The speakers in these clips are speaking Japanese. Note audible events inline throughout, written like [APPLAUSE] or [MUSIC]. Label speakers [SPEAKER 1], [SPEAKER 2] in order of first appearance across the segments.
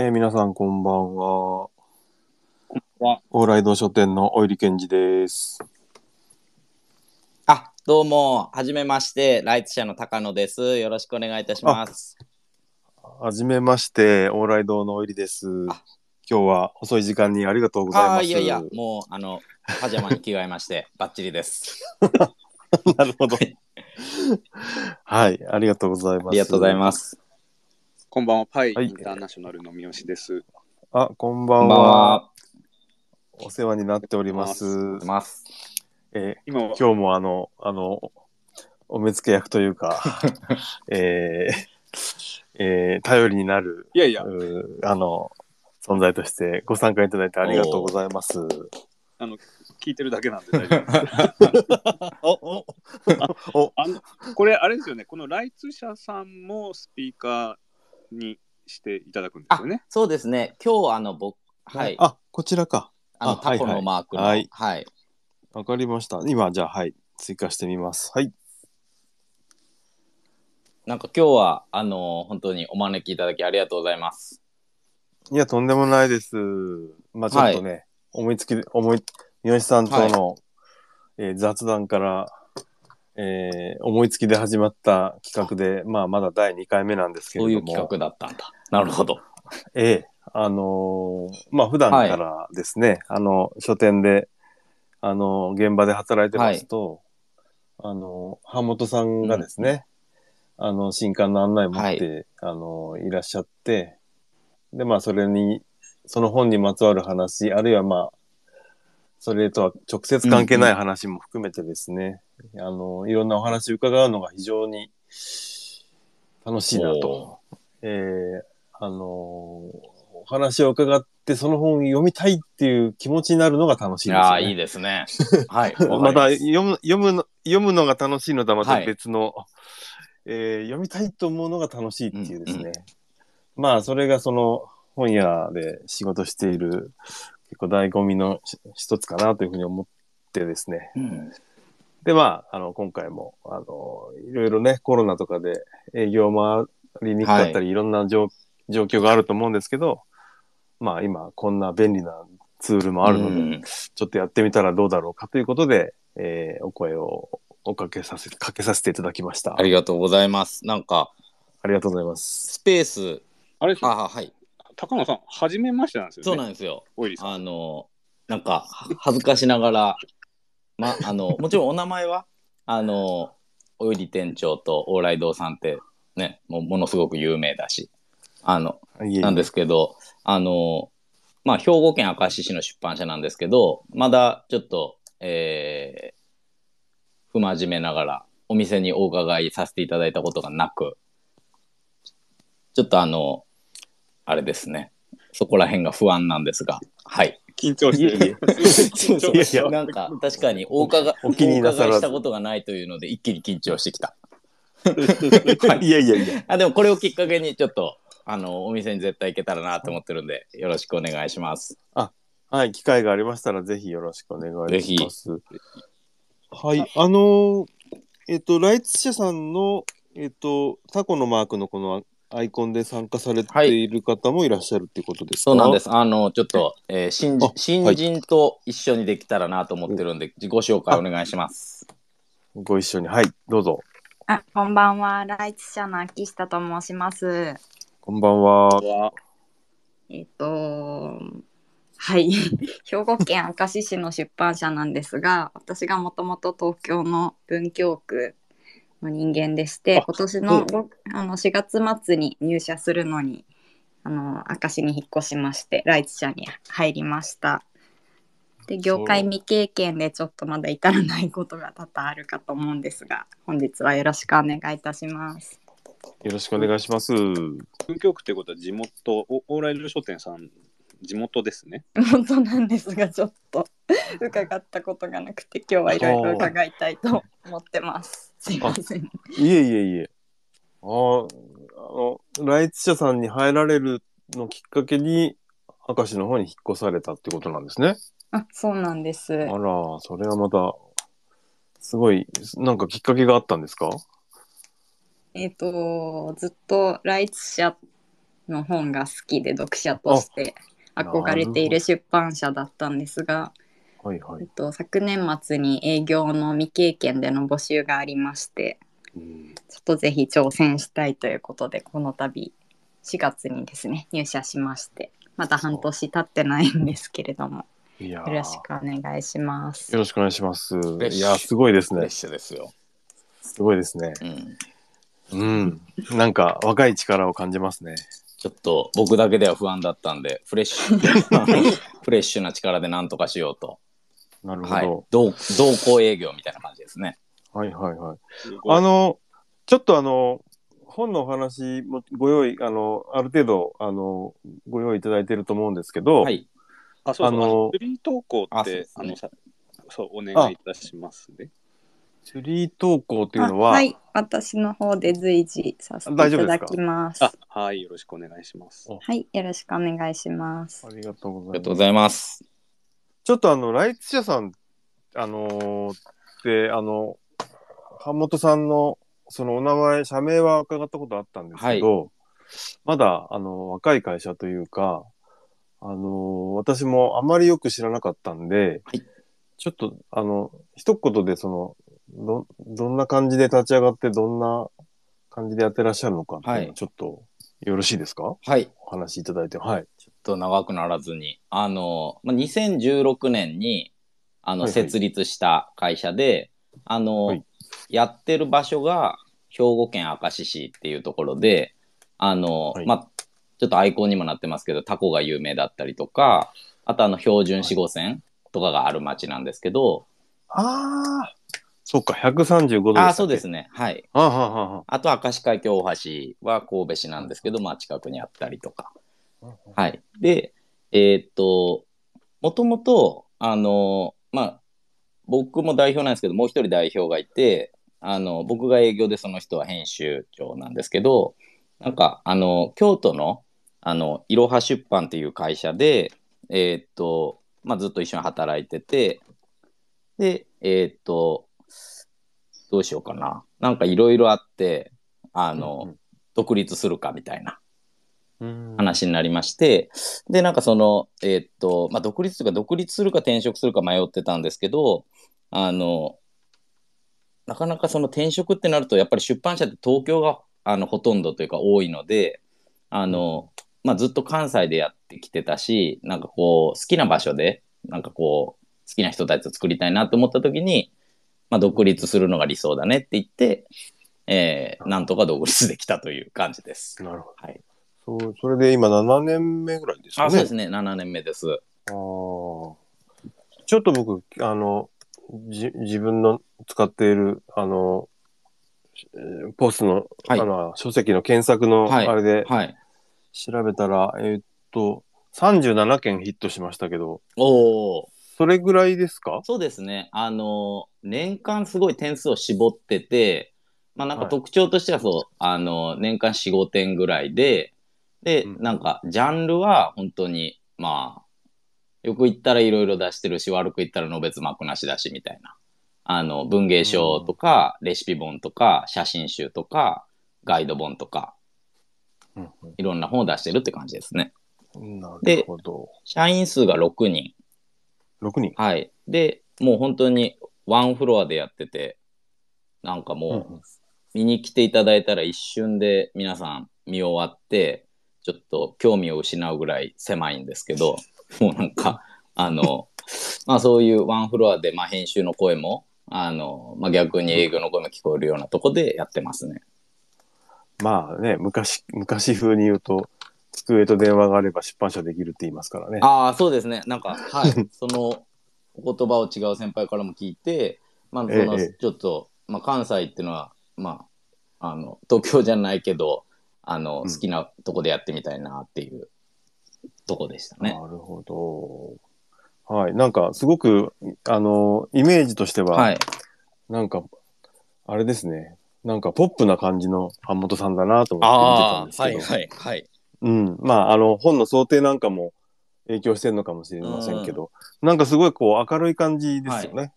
[SPEAKER 1] えー皆さんこんばんは。
[SPEAKER 2] は
[SPEAKER 1] 往来堂書店のおいりけんじです。
[SPEAKER 2] あ、どうも、はじめまして、ライツ社の高野です。よろしくお願いいたします。
[SPEAKER 1] はじめまして、往来堂のおいりです。
[SPEAKER 2] あ
[SPEAKER 1] 今日は遅い時間にありがとうございます。
[SPEAKER 2] いやいや、もう、あの、パジャマに着替えまして、[LAUGHS] バッチリです。
[SPEAKER 1] なるほど。はい、ありがとうございます。
[SPEAKER 2] ありがとうございます。
[SPEAKER 3] こんばんは、パイ
[SPEAKER 1] はい
[SPEAKER 3] インターナショナルの三好です。
[SPEAKER 1] あ、こんば
[SPEAKER 2] こんばん
[SPEAKER 1] んは。
[SPEAKER 2] は。
[SPEAKER 1] お世話になっております。
[SPEAKER 2] ます。
[SPEAKER 1] えー
[SPEAKER 3] 今は、
[SPEAKER 1] 今日もあの、あの、お目付け役というか、[LAUGHS] えーえー頼りになる、
[SPEAKER 3] いやいや、
[SPEAKER 1] うーあの、存在としてご参加いただいてありがとうございます。
[SPEAKER 3] あの、聞いてるだけなんで大丈夫です。[LAUGHS] [LAUGHS]
[SPEAKER 1] おおお
[SPEAKER 3] あの、これ、あれですよね、このライツ社さんもスピーカーにしていただくんですよね。
[SPEAKER 2] そうですね、今日、あの、僕、はい、
[SPEAKER 1] あ、こちらか。
[SPEAKER 2] あの、
[SPEAKER 1] あ
[SPEAKER 2] タコのマークの、
[SPEAKER 1] は
[SPEAKER 2] はいい、
[SPEAKER 1] わかりました。今、じゃあ、はい。追加してみます。はい。
[SPEAKER 2] なんか今日は、あの、本当にお招きいただきありがとうございます。
[SPEAKER 1] いや、とんでもないです。まあ、ちょっとね、思いつきで、思い、三好さんとの、えー雑談から、えー思いつきで始まった企画で、まあ、まだ第2回目なんですけれども。
[SPEAKER 2] そういう企画だったんだ。なるほど。
[SPEAKER 1] ええ、あのーまあ普段からですね、あの、書店で、あの現場で働いてますと、あの版元さんがですね、あの、新刊の案内を持って、あのいらっしゃって、で、まあそれに、その本にまつわる話、あるいはまあ、それとは直接関係ない話も含めてですね、あのいろんなお話を伺うのが非常に楽しいなと。えーあのーお話を伺ってその本を読みたいっていう気持ちになるのが楽しいですよ、
[SPEAKER 2] いやー、
[SPEAKER 1] ね。
[SPEAKER 2] いいですね。[LAUGHS] はい。わ
[SPEAKER 1] また読む読むの読むのが楽しいのとはまた
[SPEAKER 2] はい
[SPEAKER 1] 別の、えー読みたいと思うのが楽しいっていうですね。
[SPEAKER 2] うんう
[SPEAKER 1] まあそれがその本屋で仕事している結構醍醐味のし一つかなというふうに思ってですね。
[SPEAKER 2] うん
[SPEAKER 1] で、まあ、あの、今回も、あの、いろいろね、コロナとかで営業回りにくかったり、い、ろんな状状況があると思うんですけど、まあ、今、こんな便利なツールもあるので、
[SPEAKER 2] うん
[SPEAKER 1] ちょっとやってみたらどうだろうかということで、えーお声をおかけさせ、かけさせていただきました。
[SPEAKER 2] ありがとうございます。なんか、
[SPEAKER 1] ありがとうございます。
[SPEAKER 2] スペース、
[SPEAKER 3] あれですよ
[SPEAKER 2] あ、はい。
[SPEAKER 3] 高野さん、はじめましてなんですよね。
[SPEAKER 2] そうなんですよ。あの、なんか、は恥ずかしながら、ま、あの、もちろんお名前は、あの、おより店長と往来堂さんって、ね、もうものすごく有名だし、あの、なんですけど、あの、まあ、兵庫県明石市の出版社なんですけど、まだちょっと、えー、不真面目ながら、お店にお伺いさせていただいたことがなく、ちょっとあの、あれですね、そこら辺が不安なんですが、はい。
[SPEAKER 3] 緊張してる。
[SPEAKER 2] そうそう
[SPEAKER 1] いやいや
[SPEAKER 2] なんか、確かにお伺い、[LAUGHS]
[SPEAKER 1] お気になさらず
[SPEAKER 2] お伺いしたことがないというので、一気に緊張してきた。[LAUGHS]
[SPEAKER 1] いやいやいや。
[SPEAKER 2] あ、でもこれをきっかけに、ちょっと、あの、お店に絶対行けたらなと思ってるんで、よろしくお願いします。
[SPEAKER 1] はい、機会がありましたら、ぜひよろしくお願いします。はい、あのーえっ、と、ライツ社さんの、えっ、と、タコのマークのこのアイコンで参加されている方もいらっしゃるっていうことですか、
[SPEAKER 2] そうなんです。あの、ちょっと、えー新
[SPEAKER 1] あ
[SPEAKER 2] 新人と一緒にできたらなと思ってるんで、自己紹介お願いします。
[SPEAKER 1] ご一緒に。はい、どうぞ。
[SPEAKER 4] あ、こんばんは。ライツ社の秋下と申します。
[SPEAKER 1] こんばんは。
[SPEAKER 3] は
[SPEAKER 4] えっと、はい。[LAUGHS] 兵庫県明石市の出版社なんですが、私がもともと東京の文京区の人間でして
[SPEAKER 3] あ、
[SPEAKER 4] 今年のごあの4月末に入社するのに、あの明石に引っ越しまして、ライツ社に入りました。で業界未経験でちょっとまだ至らないことが多々あるかと思うんですが本日はよろしくお願いいたします。
[SPEAKER 1] よろしくお願いします。
[SPEAKER 3] 文京区ってことは地元、お往来堂書店さん、地元ですね。
[SPEAKER 4] 本当なんですがちょっと伺ったことがなくて今日はいろいろ伺いたいと思ってます。すいません。
[SPEAKER 1] いえいえいえ。あーあの、ライツ社さんに入られるのきっかけに、明石の方に引っ越されたってことなんですね。
[SPEAKER 4] あそうなんです。
[SPEAKER 1] あら、それはまた、すごい、なんかきっかけがあったんですか？
[SPEAKER 4] えっ、とずっとライツ社の本が好きで読者として憧れている出版社だったんですが、
[SPEAKER 1] はいはい。
[SPEAKER 4] えっと、昨年末に営業の未経験での募集がありまして
[SPEAKER 1] うん
[SPEAKER 4] ちょっとぜひ挑戦したいということでこの度4月にですね入社しましてまだ半年経ってないんですけれどもよろしくお願いします。
[SPEAKER 1] よろしくお願いします。いやー、すごいですね
[SPEAKER 2] ですよ。
[SPEAKER 1] すごいですね。
[SPEAKER 2] うん。
[SPEAKER 1] うん。なんか若い力を感じますね。
[SPEAKER 2] ちょっと僕だけでは不安だったんで、フレッシュ、[LAUGHS] フレッシュな力でなんとかしようと。
[SPEAKER 1] なるほ
[SPEAKER 2] はい
[SPEAKER 1] ど。。
[SPEAKER 2] 同同行営業みたいな感じですね。
[SPEAKER 1] はいはいはい。あの、ちょっとあの、本のお話もご用意、あの、ある程度、あの、ご用意いただいてると思うんですけど、
[SPEAKER 2] はい。
[SPEAKER 3] あ、そうそう、あ
[SPEAKER 1] あの
[SPEAKER 3] の、フリー投稿
[SPEAKER 2] あ
[SPEAKER 3] って、
[SPEAKER 2] そうですね
[SPEAKER 3] あのさ、そう、お願いいたしますね。
[SPEAKER 1] フリー投稿っていうの
[SPEAKER 4] あ
[SPEAKER 1] は、
[SPEAKER 4] はい、私の方で随時させていただきます。
[SPEAKER 3] あ、はい、よろしくお願いします。
[SPEAKER 4] はい、よろしくお願いします
[SPEAKER 1] あ。りがとう
[SPEAKER 2] あ
[SPEAKER 1] ございます。
[SPEAKER 2] りがとうございます。
[SPEAKER 1] ちょっとあの、ライツ社さん、あのーって、あの、版本さんの、そのお名前、社名は伺ったことあったんですけど、まだ、あの、若い会社というか、あのー私もあまりよく知らなかったんで、
[SPEAKER 2] はい
[SPEAKER 1] ちょっと、あの、一言で、その、ど、どんな感じで立ち上がって、どんな感じでやってらっしゃるのかっていうの
[SPEAKER 2] はい
[SPEAKER 1] はちょっと、よろしいですか？
[SPEAKER 2] はい。
[SPEAKER 1] お話しいただいて。はい。
[SPEAKER 2] ちょっと長くならずに。あの、まあ、2016年に、あの、
[SPEAKER 1] はいはい
[SPEAKER 2] 設立した会社で、あの、
[SPEAKER 1] はい
[SPEAKER 2] やってる場所が、兵庫県明石市っていうところで、あの、
[SPEAKER 1] はい
[SPEAKER 2] まあ、ちょっとアイコンにもなってますけど、タコが有名だったりとか、あとあの、標準四五線とかがある町なんですけど、
[SPEAKER 1] ああ、そっか、135度
[SPEAKER 2] あ、そうですね。はい。
[SPEAKER 1] あははは
[SPEAKER 2] あと、明石海峡大橋は神戸市なんですけど、まあ、近くにあったりとか。はい。で、えーっと、もともと、あの、まあ、僕も代表なんですけど、もう一人代表がいて、あの、僕が営業でその人は編集長なんですけど、なんか、あの、京都の、あの、いろは出版っていう会社で、えーっと、まあ、ずっと一緒に働いてて、で、えーっと、どうしようかな。なんかいろいろあって、あの、独立するかみたいな
[SPEAKER 1] うん
[SPEAKER 2] 話になりまして、で、なんかその、えーっと、まあ、独立というか、独立するか転職するか迷ってたんですけど、あの、なかなかその転職ってなると、やっぱり出版社って東京があのほとんどというか多いので、あの、まあ、ずっと関西でやってきてたし、なんかこう、好きな場所で、なんかこう、好きな人たちと作りたいなと思った時に、まあ、独立するのが理想だねって言って、えー、なんとか独立できたという感じです。
[SPEAKER 1] なるほ
[SPEAKER 2] はい。
[SPEAKER 1] ど。そう、それで今7年目ぐらいですかね。
[SPEAKER 2] あ、そうですね。7年目です。
[SPEAKER 1] あーちょっと僕、あの、じ自分の使っている、あの、えーポスの、
[SPEAKER 2] はい
[SPEAKER 1] あの、書籍の検索の
[SPEAKER 2] はい
[SPEAKER 1] あれで
[SPEAKER 2] はい。
[SPEAKER 1] 調べたら、えーっと、37件ヒットしましたけど、
[SPEAKER 2] おお。
[SPEAKER 1] それぐらいですか？
[SPEAKER 2] そうですね。あの、年間すごい点数を絞ってて、まあなんか
[SPEAKER 1] はい
[SPEAKER 2] 特徴としてはそう、あの、年間4、5点ぐらいで、で、
[SPEAKER 1] うん
[SPEAKER 2] なんか、ジャンルは本当に、まあ、よく言ったらいろいろ出してるし、悪く言ったらのべつ幕なしだし、みたいな。あの、文芸賞とか、レシピ本とか、写真集とか、ガイド本とか、
[SPEAKER 1] うん
[SPEAKER 2] いろんな本を出してるって感じですね。
[SPEAKER 1] うんなる
[SPEAKER 2] で
[SPEAKER 1] ほど。
[SPEAKER 2] 社員数が6人。
[SPEAKER 1] 6人。
[SPEAKER 2] はい。で、もう本当にワンフロアでやってて、なんか
[SPEAKER 1] うん
[SPEAKER 2] もう見に来ていただいたら一瞬で皆さん見終わって、ちょっと興味を失うぐらい狭いんですけど、[LAUGHS] もうなんか、あの、まあそういうワンフロアで、まあ編集の声も、あの、まあ逆に営業の声も聞こえるようなとこでやってますね。
[SPEAKER 1] まあね、昔、昔風に言うと、机と電話があれば出版社できるって言いますからね。
[SPEAKER 2] ああ、そうですね。なんか、[LAUGHS] はい。そのお言葉を違う先輩からも聞いて、まあ、その、
[SPEAKER 1] ええ
[SPEAKER 2] ちょっと、まあ、関西っていうのは、まあ、あの、東京じゃないけど、あの、
[SPEAKER 1] うん
[SPEAKER 2] 好きなとこでやってみたいなっていうとこでしたね。
[SPEAKER 1] なるほど。はい。なんか、すごく、あの、イメージとしては、
[SPEAKER 2] はい。
[SPEAKER 1] なんか、あれですね。なんか、ポップな感じの版本さんだなと思って見てたんですけど。
[SPEAKER 2] い、はい。
[SPEAKER 1] うん。まあ、あの、本の想定なんかも影響してるのかもしれませんけど、なんかすごいこう、明るい感じですよね。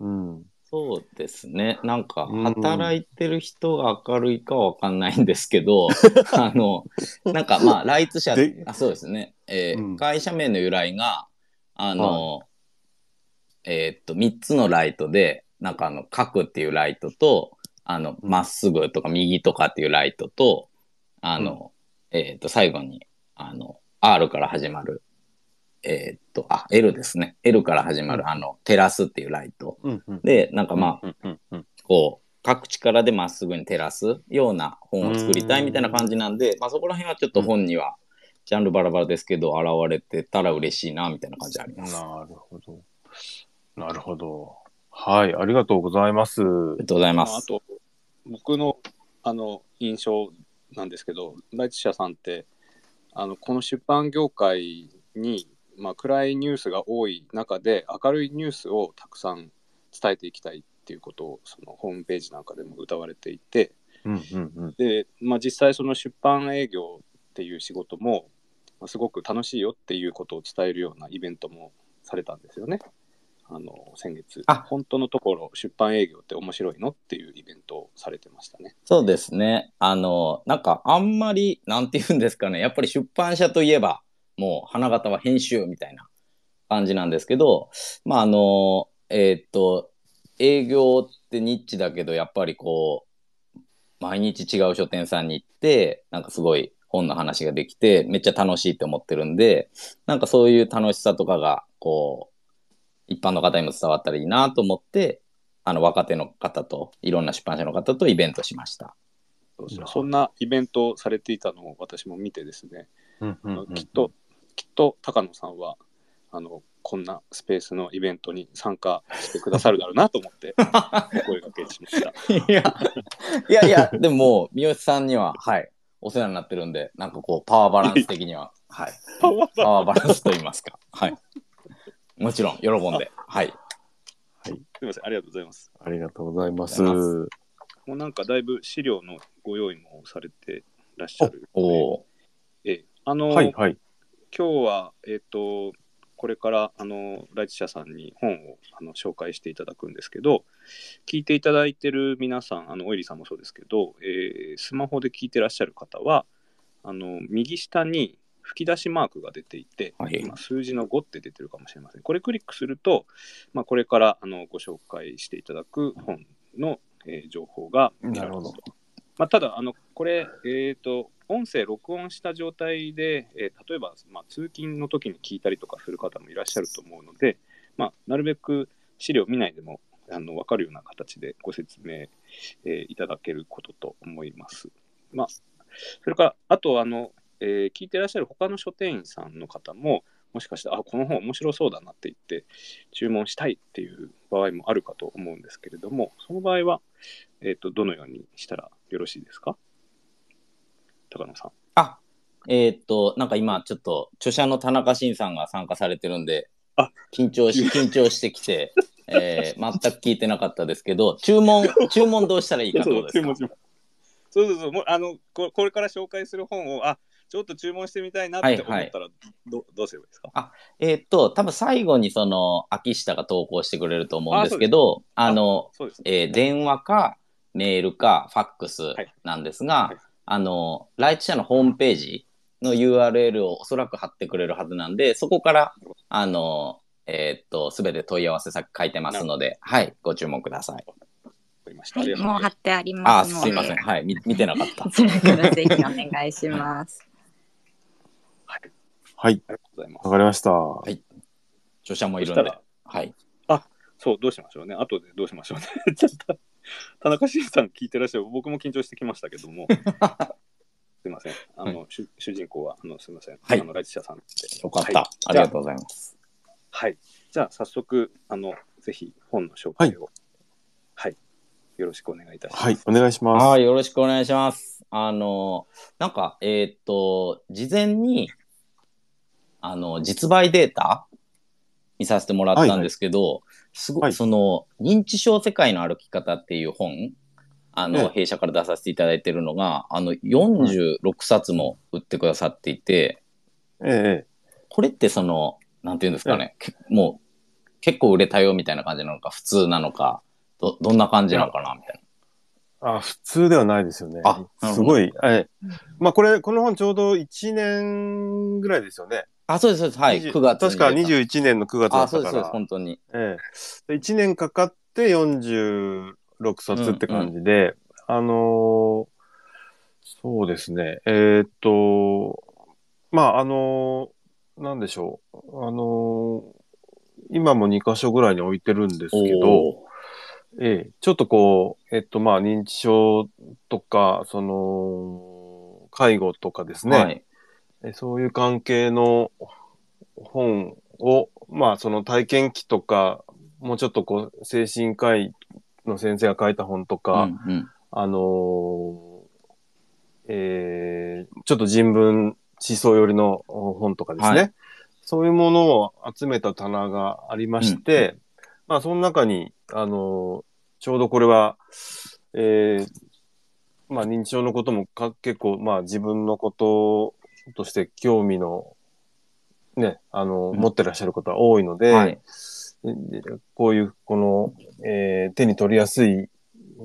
[SPEAKER 1] うん。
[SPEAKER 2] そうですね。なんか、
[SPEAKER 1] うん
[SPEAKER 2] 働いてる人が明るいかはわかんないんですけど、[LAUGHS] あの、なんかまあ、ライツ社
[SPEAKER 1] で、
[SPEAKER 2] あそうですね。えー
[SPEAKER 1] うん
[SPEAKER 2] 会社名の由来が、あの、えーっと、3つのライトで、なんかあの、角っていうライトと、あの、まっすぐとか右とかっていうライトと、あの、えーっと、最後に、あの、R から始まる、えーっと、あ、L ですね。L から始まる、あの、テラスっていうライト。
[SPEAKER 1] うんうん。
[SPEAKER 2] で、なんかまあ、
[SPEAKER 1] うんうんうん
[SPEAKER 2] こう、各力でまっすぐに照らすような本を作りたいみたいな感じなんで、まあそこら辺はちょっと本には、ジャンルバラバラですけど、現れてたら嬉しいな、みたいな感じあります。あ
[SPEAKER 1] なるほど。なるほど。はい、ありがとうございます。
[SPEAKER 2] りがとうございま
[SPEAKER 3] まあ、あ
[SPEAKER 2] す。
[SPEAKER 3] と僕のあの印象なんですけどライツ社さんってあのこの出版業界に、まあ、暗いニュースが多い中で明るいニュースをたくさん伝えていきたいっていうことをそのホームページなんかでも歌われていて
[SPEAKER 1] うんうんうん。
[SPEAKER 3] で、まあ、実際その出版営業っていう仕事も、まあ、すごく楽しいよっていうことを伝えるようなイベントもされたんですよね。あの先月
[SPEAKER 2] あ
[SPEAKER 3] 本当のところ出版営業って面白いのっていうイベントをされてましたね。
[SPEAKER 2] そうですね。あの、なんかあんまり、なんて言うんですかね。やっぱり出版社といえば、もう花形は編集みたいな感じなんですけど、まああの、えーっと、営業ってニッチだけど、やっぱりこう、毎日違う書店さんに行って、なんかすごい本の話ができて、めっちゃ楽しいって思ってるんで、なんかそういう楽しさとかが、こう、一般の方にも伝わったらいいなと思って、あの、若手の方と、いろんな出版社の方とイベントしました。
[SPEAKER 3] そんなイベントをされていたのを私も見てですね、
[SPEAKER 1] うんうんうん
[SPEAKER 3] きっときっと高野さんはあのこんなスペースのイベントに参加してくださるだろうなと思ってお [LAUGHS] 声掛けしました。
[SPEAKER 2] いや、いやいや、でも三好さんには、はい、お世話になってるんで、なんかこう、パワーバランス的には、はい、
[SPEAKER 3] パワー
[SPEAKER 2] パワーバランスと言いますか、はい。もちろん、喜んで、はい。
[SPEAKER 3] すみませんありがとうございます。
[SPEAKER 1] ありがとうございます。
[SPEAKER 3] もうなんかだいぶ資料のご用意もされてらっしゃる。
[SPEAKER 2] おお
[SPEAKER 3] ええあの、
[SPEAKER 1] はいはい。
[SPEAKER 3] 今日は、えっ、と、これから、あの、ライチ社さんに本をあの紹介していただくんですけど、聞いていただいてる皆さん、あの、オイリーさんもそうですけど、えースマホで聞いてらっしゃる方は、あの、右下に吹き出しマークが出ていて、
[SPEAKER 2] はい
[SPEAKER 3] 今、数字の5って出てるかもしれません。これクリックすると、まあ、これからあのご紹介していただく本の、えー情報が見られますと。まあ、ただあの、これ、えー、と音声録音した状態で、えー例えば、まあ、通勤の時に聞いたりとかする方もいらっしゃると思うので、まあ、なるべく資料見ないでもあの分かるような形でご説明、えーいただけることと思います。まあ、それから、あとあの、えー聞いてらっしゃる他の書店員さんの方も、もしかして、あ、この本面白そうだなって言って、注文したいっていう場合もあるかと思うんですけれども、その場合は、えっ、と、どのようにしたらよろしいですか？高野さん。
[SPEAKER 2] あ、えーっと、なんか今、ちょっと、著者の田中慎さんが参加されてるんで、
[SPEAKER 3] あ
[SPEAKER 2] 緊張し、[LAUGHS] 緊張してきて、えー、全く聞いてなかったですけど、注文、[LAUGHS] 注文どうしたらいいかってことですか？
[SPEAKER 3] そうそうそう。もうあのこ、これから紹介する本を、あちょっと注文してみたいなって思ったら、どどうすればいいですか？
[SPEAKER 2] えーっと、多分最後にその、秋下が投稿してくれると思うんですけど、あの。えー電話か、メールか、ファックス
[SPEAKER 3] はい
[SPEAKER 2] なんですが、
[SPEAKER 3] はい
[SPEAKER 2] あの、ライチ社のホームページの URL をおそらく貼ってくれるはずなんで、そこから、あの、えーっと、すべて問い合わせ先書いてますので、はい、ご注文ください。
[SPEAKER 3] わかりました。
[SPEAKER 4] はい、もう貼ってありますので。
[SPEAKER 2] すいません。はい、み見てなかった
[SPEAKER 4] こ。ちらからぜひお願いします。
[SPEAKER 1] はい。
[SPEAKER 3] ありがとうございます
[SPEAKER 1] わ。かりました。
[SPEAKER 2] い著者もいるんで。はい。
[SPEAKER 3] そう、どうしましょうね。後でどうしましょうね。[LAUGHS] ちょっと、田中慎さん聞いてらっしゃる。僕も緊張してきましたけども。[LAUGHS] すいません。あの、主主人公は、あの、すいません。
[SPEAKER 2] はい
[SPEAKER 3] あの、ライチ社さんで。
[SPEAKER 2] よかった。
[SPEAKER 3] はい
[SPEAKER 2] ありがとうございます。
[SPEAKER 3] はい。じゃあ、早速、あの、ぜひ本の紹介を、はい。よろしくお願いいたします。
[SPEAKER 1] はい、お願いします。
[SPEAKER 2] はい、よろしくお願いします。あの、なんか、えーっと、事前に、あの、実売データ見させてもらったんですけど、すごい、
[SPEAKER 1] はい
[SPEAKER 2] その、認知症世界の歩き方っていう本、あの、
[SPEAKER 1] ええ
[SPEAKER 2] 弊社から出させていただいてるのが、あの、46冊も売ってくださっていて、
[SPEAKER 1] ええ
[SPEAKER 2] これってその、なんていうんですかね、けもう、結構売れたよみたいな感じなのか、普通なのか、ど、どんな感じなのかなみたい
[SPEAKER 1] あ、普通ではないですよね。
[SPEAKER 2] あ
[SPEAKER 1] すごい。はい。まあこれ、この本ちょうど1年ぐらいですよね。
[SPEAKER 2] な。あ、そうです、そうです。はい。
[SPEAKER 1] 20
[SPEAKER 2] 9月に
[SPEAKER 1] 確か
[SPEAKER 2] 出た
[SPEAKER 1] 21年の9月だ
[SPEAKER 2] あ、
[SPEAKER 1] った
[SPEAKER 2] そうです、そうです。
[SPEAKER 1] から。
[SPEAKER 2] 本当に。
[SPEAKER 1] ええ。1年かかって46冊って感じで、あのーそうですね。えーっと、まあ、あのーなんでしょう。あのー今も2箇所ぐらいに置いてるんですけど、
[SPEAKER 2] お
[SPEAKER 1] ええ、ちょっとこう、えっと、まあ、認知症とか、その、介護とかですね、
[SPEAKER 2] ーはい。
[SPEAKER 1] えそういう関係の本を、まあ、その体験記とか、もうちょっとこう、精神科医の先生が書いた本とか、
[SPEAKER 2] うんうん。
[SPEAKER 1] あのーえーちょっと人文思想寄りの本とかですね、
[SPEAKER 2] はい。
[SPEAKER 1] そういうものを集めた棚がありまして、まあ、その中に、あのーちょうどこれは、えーまあ、認知症のこともか結構、まあ、自分のこととして興味の、ね、あの、
[SPEAKER 2] うん
[SPEAKER 1] 持ってらっしゃる方は多いので、
[SPEAKER 2] はい。
[SPEAKER 1] でこういう、この、えー手に取りやすい、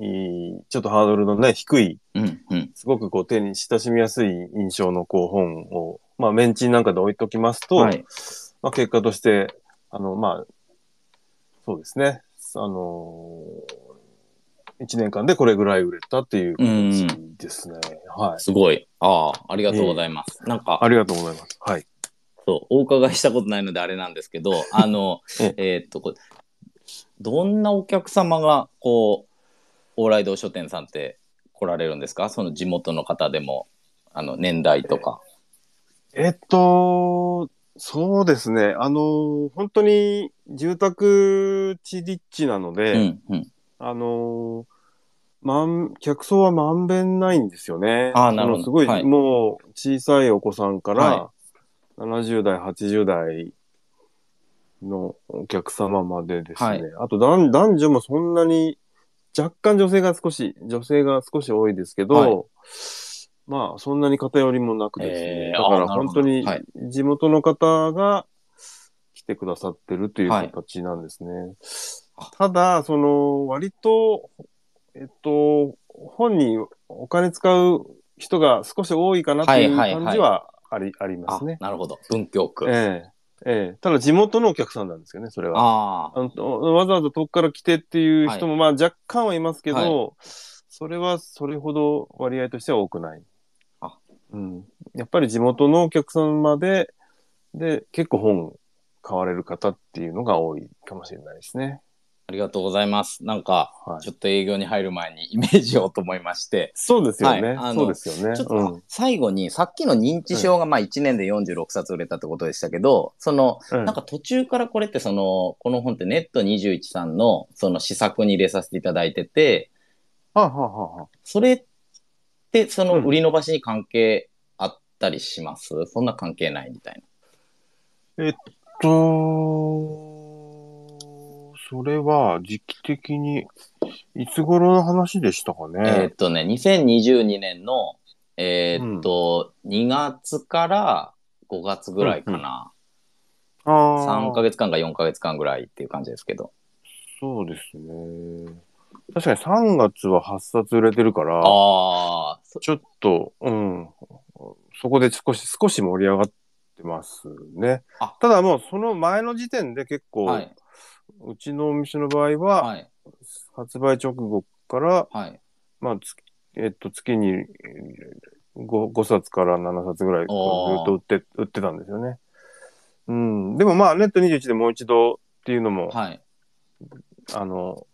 [SPEAKER 1] いいちょっとハードルのね、低い、
[SPEAKER 2] うんうん。
[SPEAKER 1] すごくこう手に親しみやすい印象のこう本を、まあ、メンチなんかで置いときますと、
[SPEAKER 2] はい。
[SPEAKER 1] まあ、結果として、あの、まあ、そうですね、あのー、1年間でこれぐらい売れたっていう感じですね。はい。
[SPEAKER 2] すごい。ああ、ありがとうございます。なんか、
[SPEAKER 1] ありがとうございます。はい。
[SPEAKER 2] そう、お伺いしたことないのであれなんですけど、あの、
[SPEAKER 1] え
[SPEAKER 2] えーっと、これどんなお客様が、こう、往来堂書店さんって来られるんですか？その地元の方でも、あの、年代とか。
[SPEAKER 1] えっと、そうですね。あの、本当に住宅地立地なので、
[SPEAKER 2] うん、うん。
[SPEAKER 1] あの、まん、客層はまんべんないんですよね。
[SPEAKER 2] あーなるほど。
[SPEAKER 1] のすごい、
[SPEAKER 2] はい。
[SPEAKER 1] もう小さいお子さんから、
[SPEAKER 2] は
[SPEAKER 1] 70代、80代のお客様までですね。
[SPEAKER 2] はい。
[SPEAKER 1] あと男男女もそんなに、若干女性が少し、女性が少し多いですけど、
[SPEAKER 2] はい。
[SPEAKER 1] まあ、そんなに偏りもなくですね。
[SPEAKER 2] えー
[SPEAKER 1] だから本当に
[SPEAKER 2] はい。
[SPEAKER 1] 地元の方が来てくださってるという
[SPEAKER 2] はい。
[SPEAKER 1] 形なんですね。
[SPEAKER 2] あ。
[SPEAKER 1] ただ、その、割と、えっと、本にお金使う人が少し多いかなっていう
[SPEAKER 2] はいはいはい
[SPEAKER 1] 感じはあり、ありま
[SPEAKER 2] あ
[SPEAKER 1] すね。
[SPEAKER 2] なるほど。文京区。
[SPEAKER 1] ええええただ地元のお客さんなんですよね、それは。
[SPEAKER 2] あ
[SPEAKER 1] のわざわざ遠くから来てっていう人も、まあ若干はいますけど、それはそれほど割合としては多くない。
[SPEAKER 2] あ
[SPEAKER 1] うん。やっぱり地元のお客様で、で、結構本買われる方っていうのが多いかもしれないですね。
[SPEAKER 2] ありがとうございます。なんか、
[SPEAKER 1] はい
[SPEAKER 2] ちょっと営業に入る前に [LAUGHS] イメージをと思いまして、
[SPEAKER 1] そうですよね。
[SPEAKER 2] はい
[SPEAKER 1] そうですよね。
[SPEAKER 2] ちょっと、
[SPEAKER 1] うん。
[SPEAKER 2] 最後に、さっきの認知症がまあ1年で46冊売れたってことでしたけど、その、
[SPEAKER 1] うん
[SPEAKER 2] なんか途中からこれってその、この本ってネット21さんのその試作に入れさせていただいてて、
[SPEAKER 1] はあ、はあは
[SPEAKER 2] それってその
[SPEAKER 1] うん
[SPEAKER 2] 売り伸ばしに関係あったりします、そんな関係ないみたい
[SPEAKER 1] と、それは時期的に、いつ頃の話でしたか
[SPEAKER 2] な。えーっ
[SPEAKER 1] ね。
[SPEAKER 2] とね、2022年の、えーっと、2月から5月ぐらいかな。
[SPEAKER 1] あ
[SPEAKER 2] 3
[SPEAKER 1] あ
[SPEAKER 2] ヶ月間か4ヶ月間ぐらいっていう感じですけど。
[SPEAKER 1] そうですね。確かに3月は8冊売れてるから、
[SPEAKER 2] あ
[SPEAKER 1] ちょっと、うん。そこで少し、少し盛り上がってますね
[SPEAKER 2] あ。
[SPEAKER 1] ただもうその前の時点で結構、
[SPEAKER 2] はい。
[SPEAKER 1] うちのお店の場合は、
[SPEAKER 2] はい。
[SPEAKER 1] 発売直後から、
[SPEAKER 2] はい。
[SPEAKER 1] まあ、つえっと、月にえー 5, 5冊から7冊ぐらいこうずっと売って、売ってたんですよね。うん。でもまあ、ネット21でもう一度っていうのも、
[SPEAKER 2] はい。
[SPEAKER 1] あの、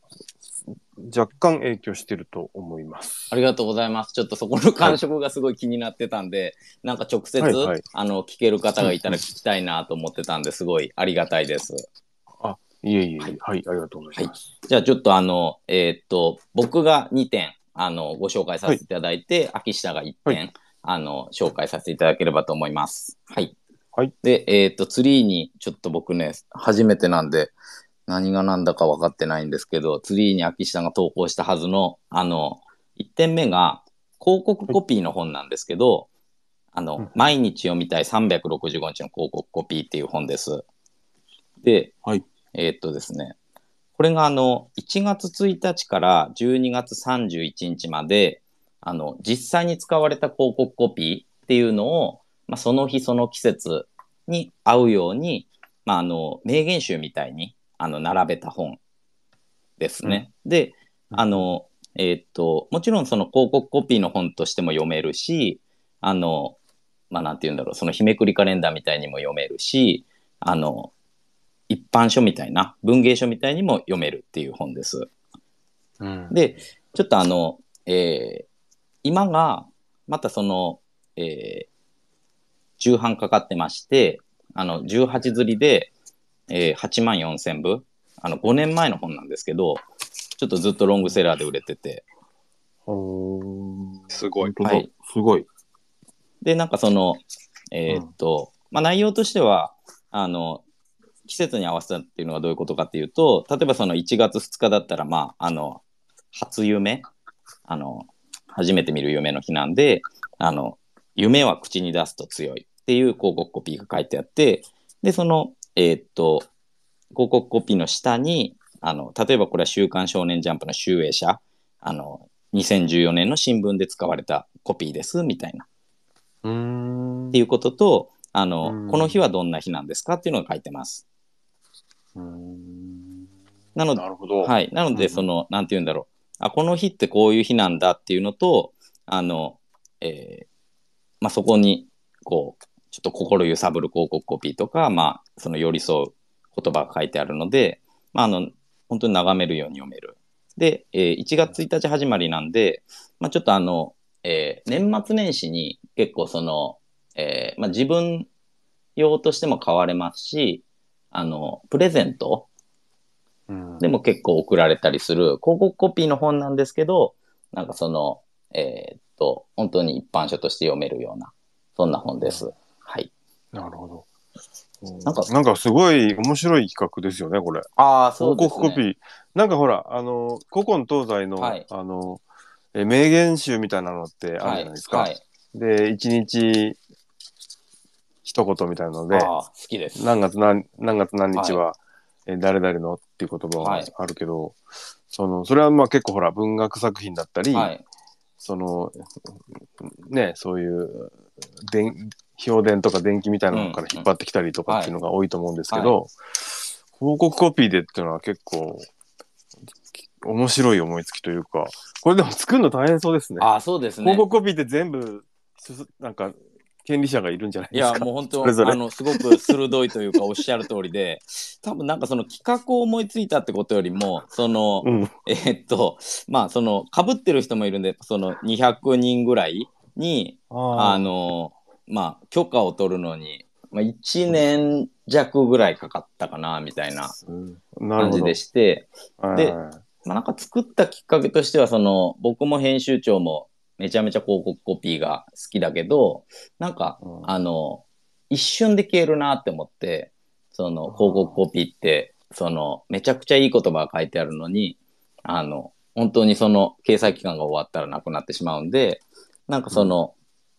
[SPEAKER 1] 若干影響してると思います。
[SPEAKER 2] ありがとうございます。ちょっとそこの感触がすごい気になってたんで、なんか直接、
[SPEAKER 1] はいはい
[SPEAKER 2] あの、聞ける方がいたら聞きたいなと思ってたんで、すごいありがたいです。
[SPEAKER 1] いえいえいえ、はい、ありがとうございます。
[SPEAKER 2] じゃあちょっとあの、えーっと、僕が2点、あの、ご紹介させていただいて、秋下が1点、
[SPEAKER 1] は
[SPEAKER 2] あの、紹介させていただければと思います。はい。
[SPEAKER 1] はい。
[SPEAKER 2] で、えーっと、ツリーに、ちょっと僕ね、初めてなんで、何が何だか分かってないんですけど、ツリーに秋下が投稿したはずの、あの、1点目が、広告コピーの本なんですけど、あの、
[SPEAKER 1] うん
[SPEAKER 2] 毎日読みたい365日の広告コピーっていう本です。で、
[SPEAKER 1] はい
[SPEAKER 2] えーっとですね、これがあの、1月1日から12月31日まで、あの、実際に使われた広告コピーっていうのを、まあ、その日その季節に合うように、まあ、あの、名言集みたいに、あの、並べた本ですね。うん、で、あの、えー、っと、もちろんその広告コピーの本としても読めるし、あの、まあ、なんて言うんだろう、その日めくりカレンダーみたいにも読めるし、あの、一般書みたいな、文芸書みたいにも読めるっていう本です。うん、で、ちょっとあの、えー、今が、またその、えー、重版かかってまして、あの、18釣りで、えー、8万4千部、あの、5年前の本なんですけど、ちょっとずっとロングセラーで売れてて。
[SPEAKER 3] すごい。
[SPEAKER 1] はい。すごい。
[SPEAKER 2] で、なんかその、えー、っと、うん、まあ内容としては、あの、季節に合わせたっていうのはどういうことかっていうと、例えばその1月2日だったら、まあ、あの、初夢、あの、初めて見る夢の日なんで、あの、夢は口に出すと強いっていう広告コピーが書いてあって、で、その、えー、っと、広告コピーの下に、あの、例えばこれは週刊少年ジャンプの集英社、あの、2014年の新聞で使われたコピーです、みたいな。っていうことと、あの、この日はどんな日なんですかっていうのが書いてます。なので、なるほど。はい。なので、その、なんて言うんだろう。あ、この日ってこういう日なんだっていうのと、あの、えー、まあ、そこに、こう、ちょっと心揺さぶる広告コピーとか、まあ、その寄り添う言葉が書いてあるので、まあ、あの、本当に眺めるように読める。で、えー、1月1日始まりなんで、まあ、ちょっとあの、えー、年末年始に結構その、えー、まあ、自分用としても買われますし、あの、プレゼント？でも結構送られたりする広告コピーの本なんですけど、なんかその、えー、っと、本当に一般書として読めるような、そんな本です。はい。
[SPEAKER 1] なるほど。なんか、なんかすごい面白い企画ですよね、これ。
[SPEAKER 2] ああ、そう
[SPEAKER 1] ですね。広告コピー。なんかほら、あの、古今東西の、はい、あの、え名言集みたいなのってあるじゃないですか。はいはい、で、一日一言みたいなので、
[SPEAKER 2] 好きです。
[SPEAKER 1] 何月何何月何日は、え誰々のっていう言葉があるけど、そのそれはまあ結構ほら文学作品だったり、そのねそういう電評伝とか電気みたいなのから引っ張ってきたりとかっていうのが多いと思うんですけど、広告コピーでっていうのは結構面白い思いつきというか、これでも作るの大変そうですね。
[SPEAKER 2] あそうですね。
[SPEAKER 1] 広告コピーって全部、なんか、権利者がいるんじゃないですか。
[SPEAKER 2] いや、もう本当、あの、すごく鋭いというか、おっしゃる通りで、[LAUGHS] 多分なんかその企画を思いついたってことよりも、その、うん、えー、っと、まあ、その、かぶってる人もいるんで、その200人ぐらいに、あの、まあ、許可を取るのに、まあ、1年弱ぐらいかかったかな、みたいな感じでして、うん、で、まあ、なんか作ったきっかけとしては、その、僕も編集長もめちゃめちゃ広告コピーが好きだけど、なんか、うん、あの、一瞬で消えるなって思って、その、広告コピーって、その、めちゃくちゃいい言葉が書いてあるのに、あの、本当にその、掲載期間が終わったらなくなってしまうんで、なんかその、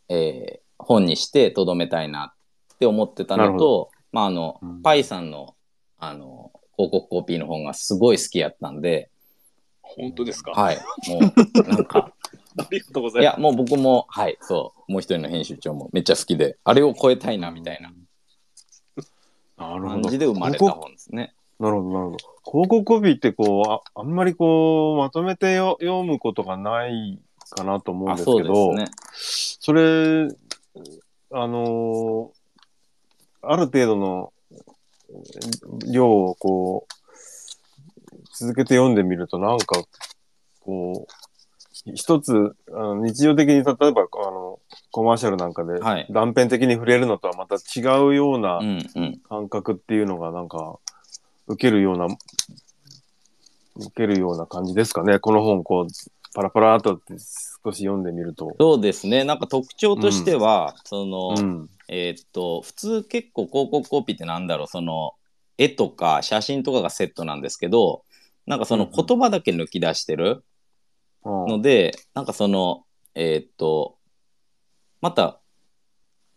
[SPEAKER 2] うん、えー、本にしてとどめたいなって思ってたのと、まあ、あの、うん、パイさんの、あの、広告コピーの本がすごい好きやったんで、
[SPEAKER 3] 本当ですか？
[SPEAKER 2] はい。もう、なんか、[LAUGHS] [LAUGHS]
[SPEAKER 3] ありがとうございます。
[SPEAKER 2] いや、もう僕も、はい、そう、もう一人の編集長もめっちゃ好きで、あれを超えたいな、みたいな感じで生まれた本ですね。
[SPEAKER 1] なるほど、なるほど。広告コピーってこう、ああんまりこう、まとめてよ読むことがないかなと思うんですけど、そね、それ、あのー、ある程度の量をこう、続けて読んでみるとなんか、こう、一つ、あの日常的に例えば、あの、コマーシャルなんかで断片的に触れるのとはまた違うような感覚っていうのがなんか、受けるような、受けるような感じですかね。この本、こう、パラパラっと少し読んでみると。
[SPEAKER 2] そうですね。なんか特徴としては、うん、その、うん、えー、っと、普通結構広告コピーってなんだろう、その、絵とか写真とかがセットなんですけど、なんかその言葉だけ抜き出してるので、うん、なんかその、えー、っと、また、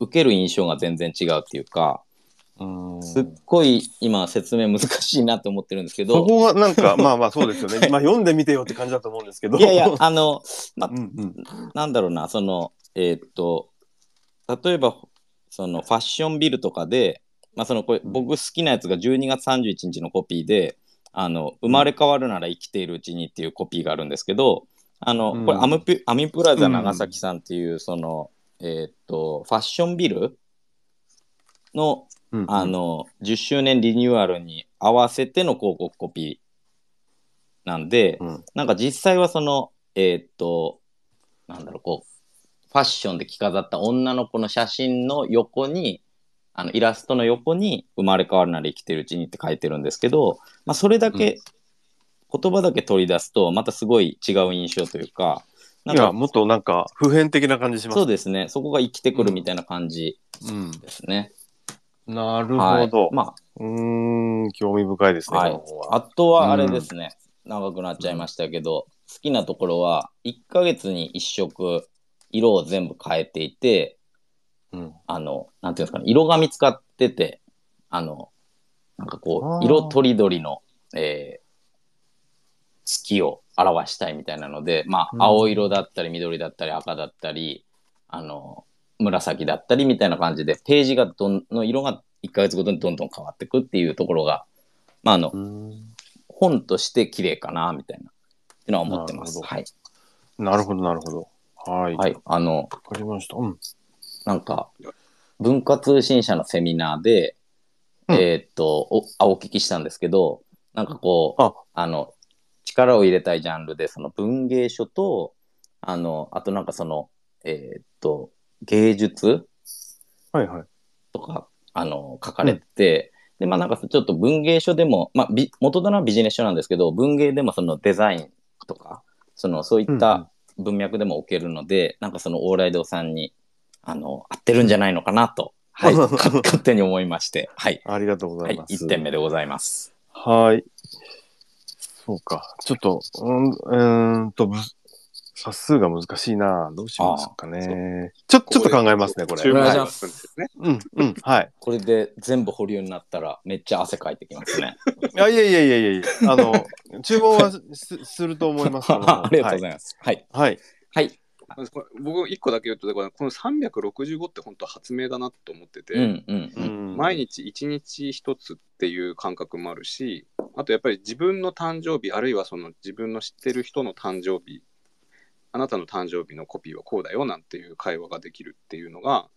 [SPEAKER 2] 受ける印象が全然違うっていうか、
[SPEAKER 1] うん
[SPEAKER 2] すっごい今説明難しいなと思ってるんですけ
[SPEAKER 1] そ
[SPEAKER 2] ど、
[SPEAKER 1] こがなんか、[LAUGHS] まあまあそうですよね。まあ読んでみてよって感じだと思うんですけど。
[SPEAKER 2] いやいや、あの、まあ
[SPEAKER 1] うんうん。
[SPEAKER 2] なんだろうな、その、えーっと、例えば、そのファッションビルとかで、まあ、そのこれ僕好きなやつが12月31日のコピーで、あの生まれ変わるなら生きているうちにっていうコピーがあるんですけど、あの
[SPEAKER 1] うん。
[SPEAKER 2] これアムピアミプラザ長崎さんっていう、その、えーっと、ファッションビルの
[SPEAKER 1] うん。
[SPEAKER 2] あ、の10周年リニューアルに合わせての広告コピーなんで、
[SPEAKER 1] うん。
[SPEAKER 2] なんか実際はそのえーっとなんだろうこうファッションで着飾った女の子の写真の横にあのイラストの横に「生まれ変わるなら生きてるうちに」って書いてるんですけど、まあ、それだけ、言葉だけ取り出すとまたすごい違う印象というかなん
[SPEAKER 1] いや、
[SPEAKER 2] か
[SPEAKER 1] もっとなんか普遍的な感じします。
[SPEAKER 2] そうですねそこが生きてくるみたいな感じ
[SPEAKER 1] うん。
[SPEAKER 2] ですね。
[SPEAKER 1] なる
[SPEAKER 2] はい
[SPEAKER 1] ほど。
[SPEAKER 2] ま
[SPEAKER 1] うーん、興味深いですね。
[SPEAKER 2] はいあとはあれですね、長くなっちゃいましたけど、好きなところは1ヶ月に1色色を全部変えていて
[SPEAKER 1] うん。
[SPEAKER 2] あのなんていうんですかね色が見つかっててあのなんかこう色とりどりの、えー月を表したいみたいなのでま
[SPEAKER 1] うん
[SPEAKER 2] あ青色だったり緑だったり赤だったりあの紫だったりみたいな感じでページがどんの色が1ヶ月ごとにどんどん変わっていくっていうところがまああの
[SPEAKER 1] うーん
[SPEAKER 2] 本として綺麗かなみたいなっていうのは思ってます。
[SPEAKER 1] なる
[SPEAKER 2] はい。
[SPEAKER 1] なるほど、なるほど。はい。わ
[SPEAKER 2] はい。あの、
[SPEAKER 1] かりました。うん。
[SPEAKER 2] なんか、文化通信社のセミナーで、
[SPEAKER 1] うん
[SPEAKER 2] えーっとおあ、お聞きしたんですけど、なんかこう、
[SPEAKER 1] あ
[SPEAKER 2] あの、力を入れたいジャンルで、その文芸書と、あの、あとなんかその、えーっと、芸術
[SPEAKER 1] はいはい。
[SPEAKER 2] とか、あの、書かれてて、で、まあなんかちょっと文芸書でも、まあ、び元棚はビジネス書なんですけど、文芸でもそのデザインとか、その、そういった文脈でも置けるので、なんかその往来堂さんに、あの、合ってるんじゃないのかなと、はい、[LAUGHS] か勝手に思いまして、はい。
[SPEAKER 1] ありがとうご
[SPEAKER 2] はい
[SPEAKER 1] ざい、ます。
[SPEAKER 2] 1点目でございます。
[SPEAKER 1] はい。そうか。ちょっと、うん、うーんと、ぶ冊数が難しいな。どうしますかね。ちょ、ちょっと考えますね、これ。
[SPEAKER 3] 注文
[SPEAKER 2] お願い。
[SPEAKER 1] うん、うん、はい。
[SPEAKER 2] これで全部保留になったら、めっちゃ汗かいてきますね。
[SPEAKER 1] いやいやいやいやいやいやあの、注文はすすると思いますけども [LAUGHS]
[SPEAKER 2] ありがとうございます。はい。
[SPEAKER 1] はい。
[SPEAKER 2] はい。
[SPEAKER 3] これ僕、一個だけ言うと、この365って本当発明だなと思ってて、
[SPEAKER 2] うんうん
[SPEAKER 1] う
[SPEAKER 2] うん。
[SPEAKER 1] ん
[SPEAKER 3] 毎日一日一つっていう感覚もあるし、あとやっぱり自分の誕生日、あるいはその自分の知ってる人の誕生日、あなたの誕生日のコピーはこうだよなんていう会話ができるっていうのが、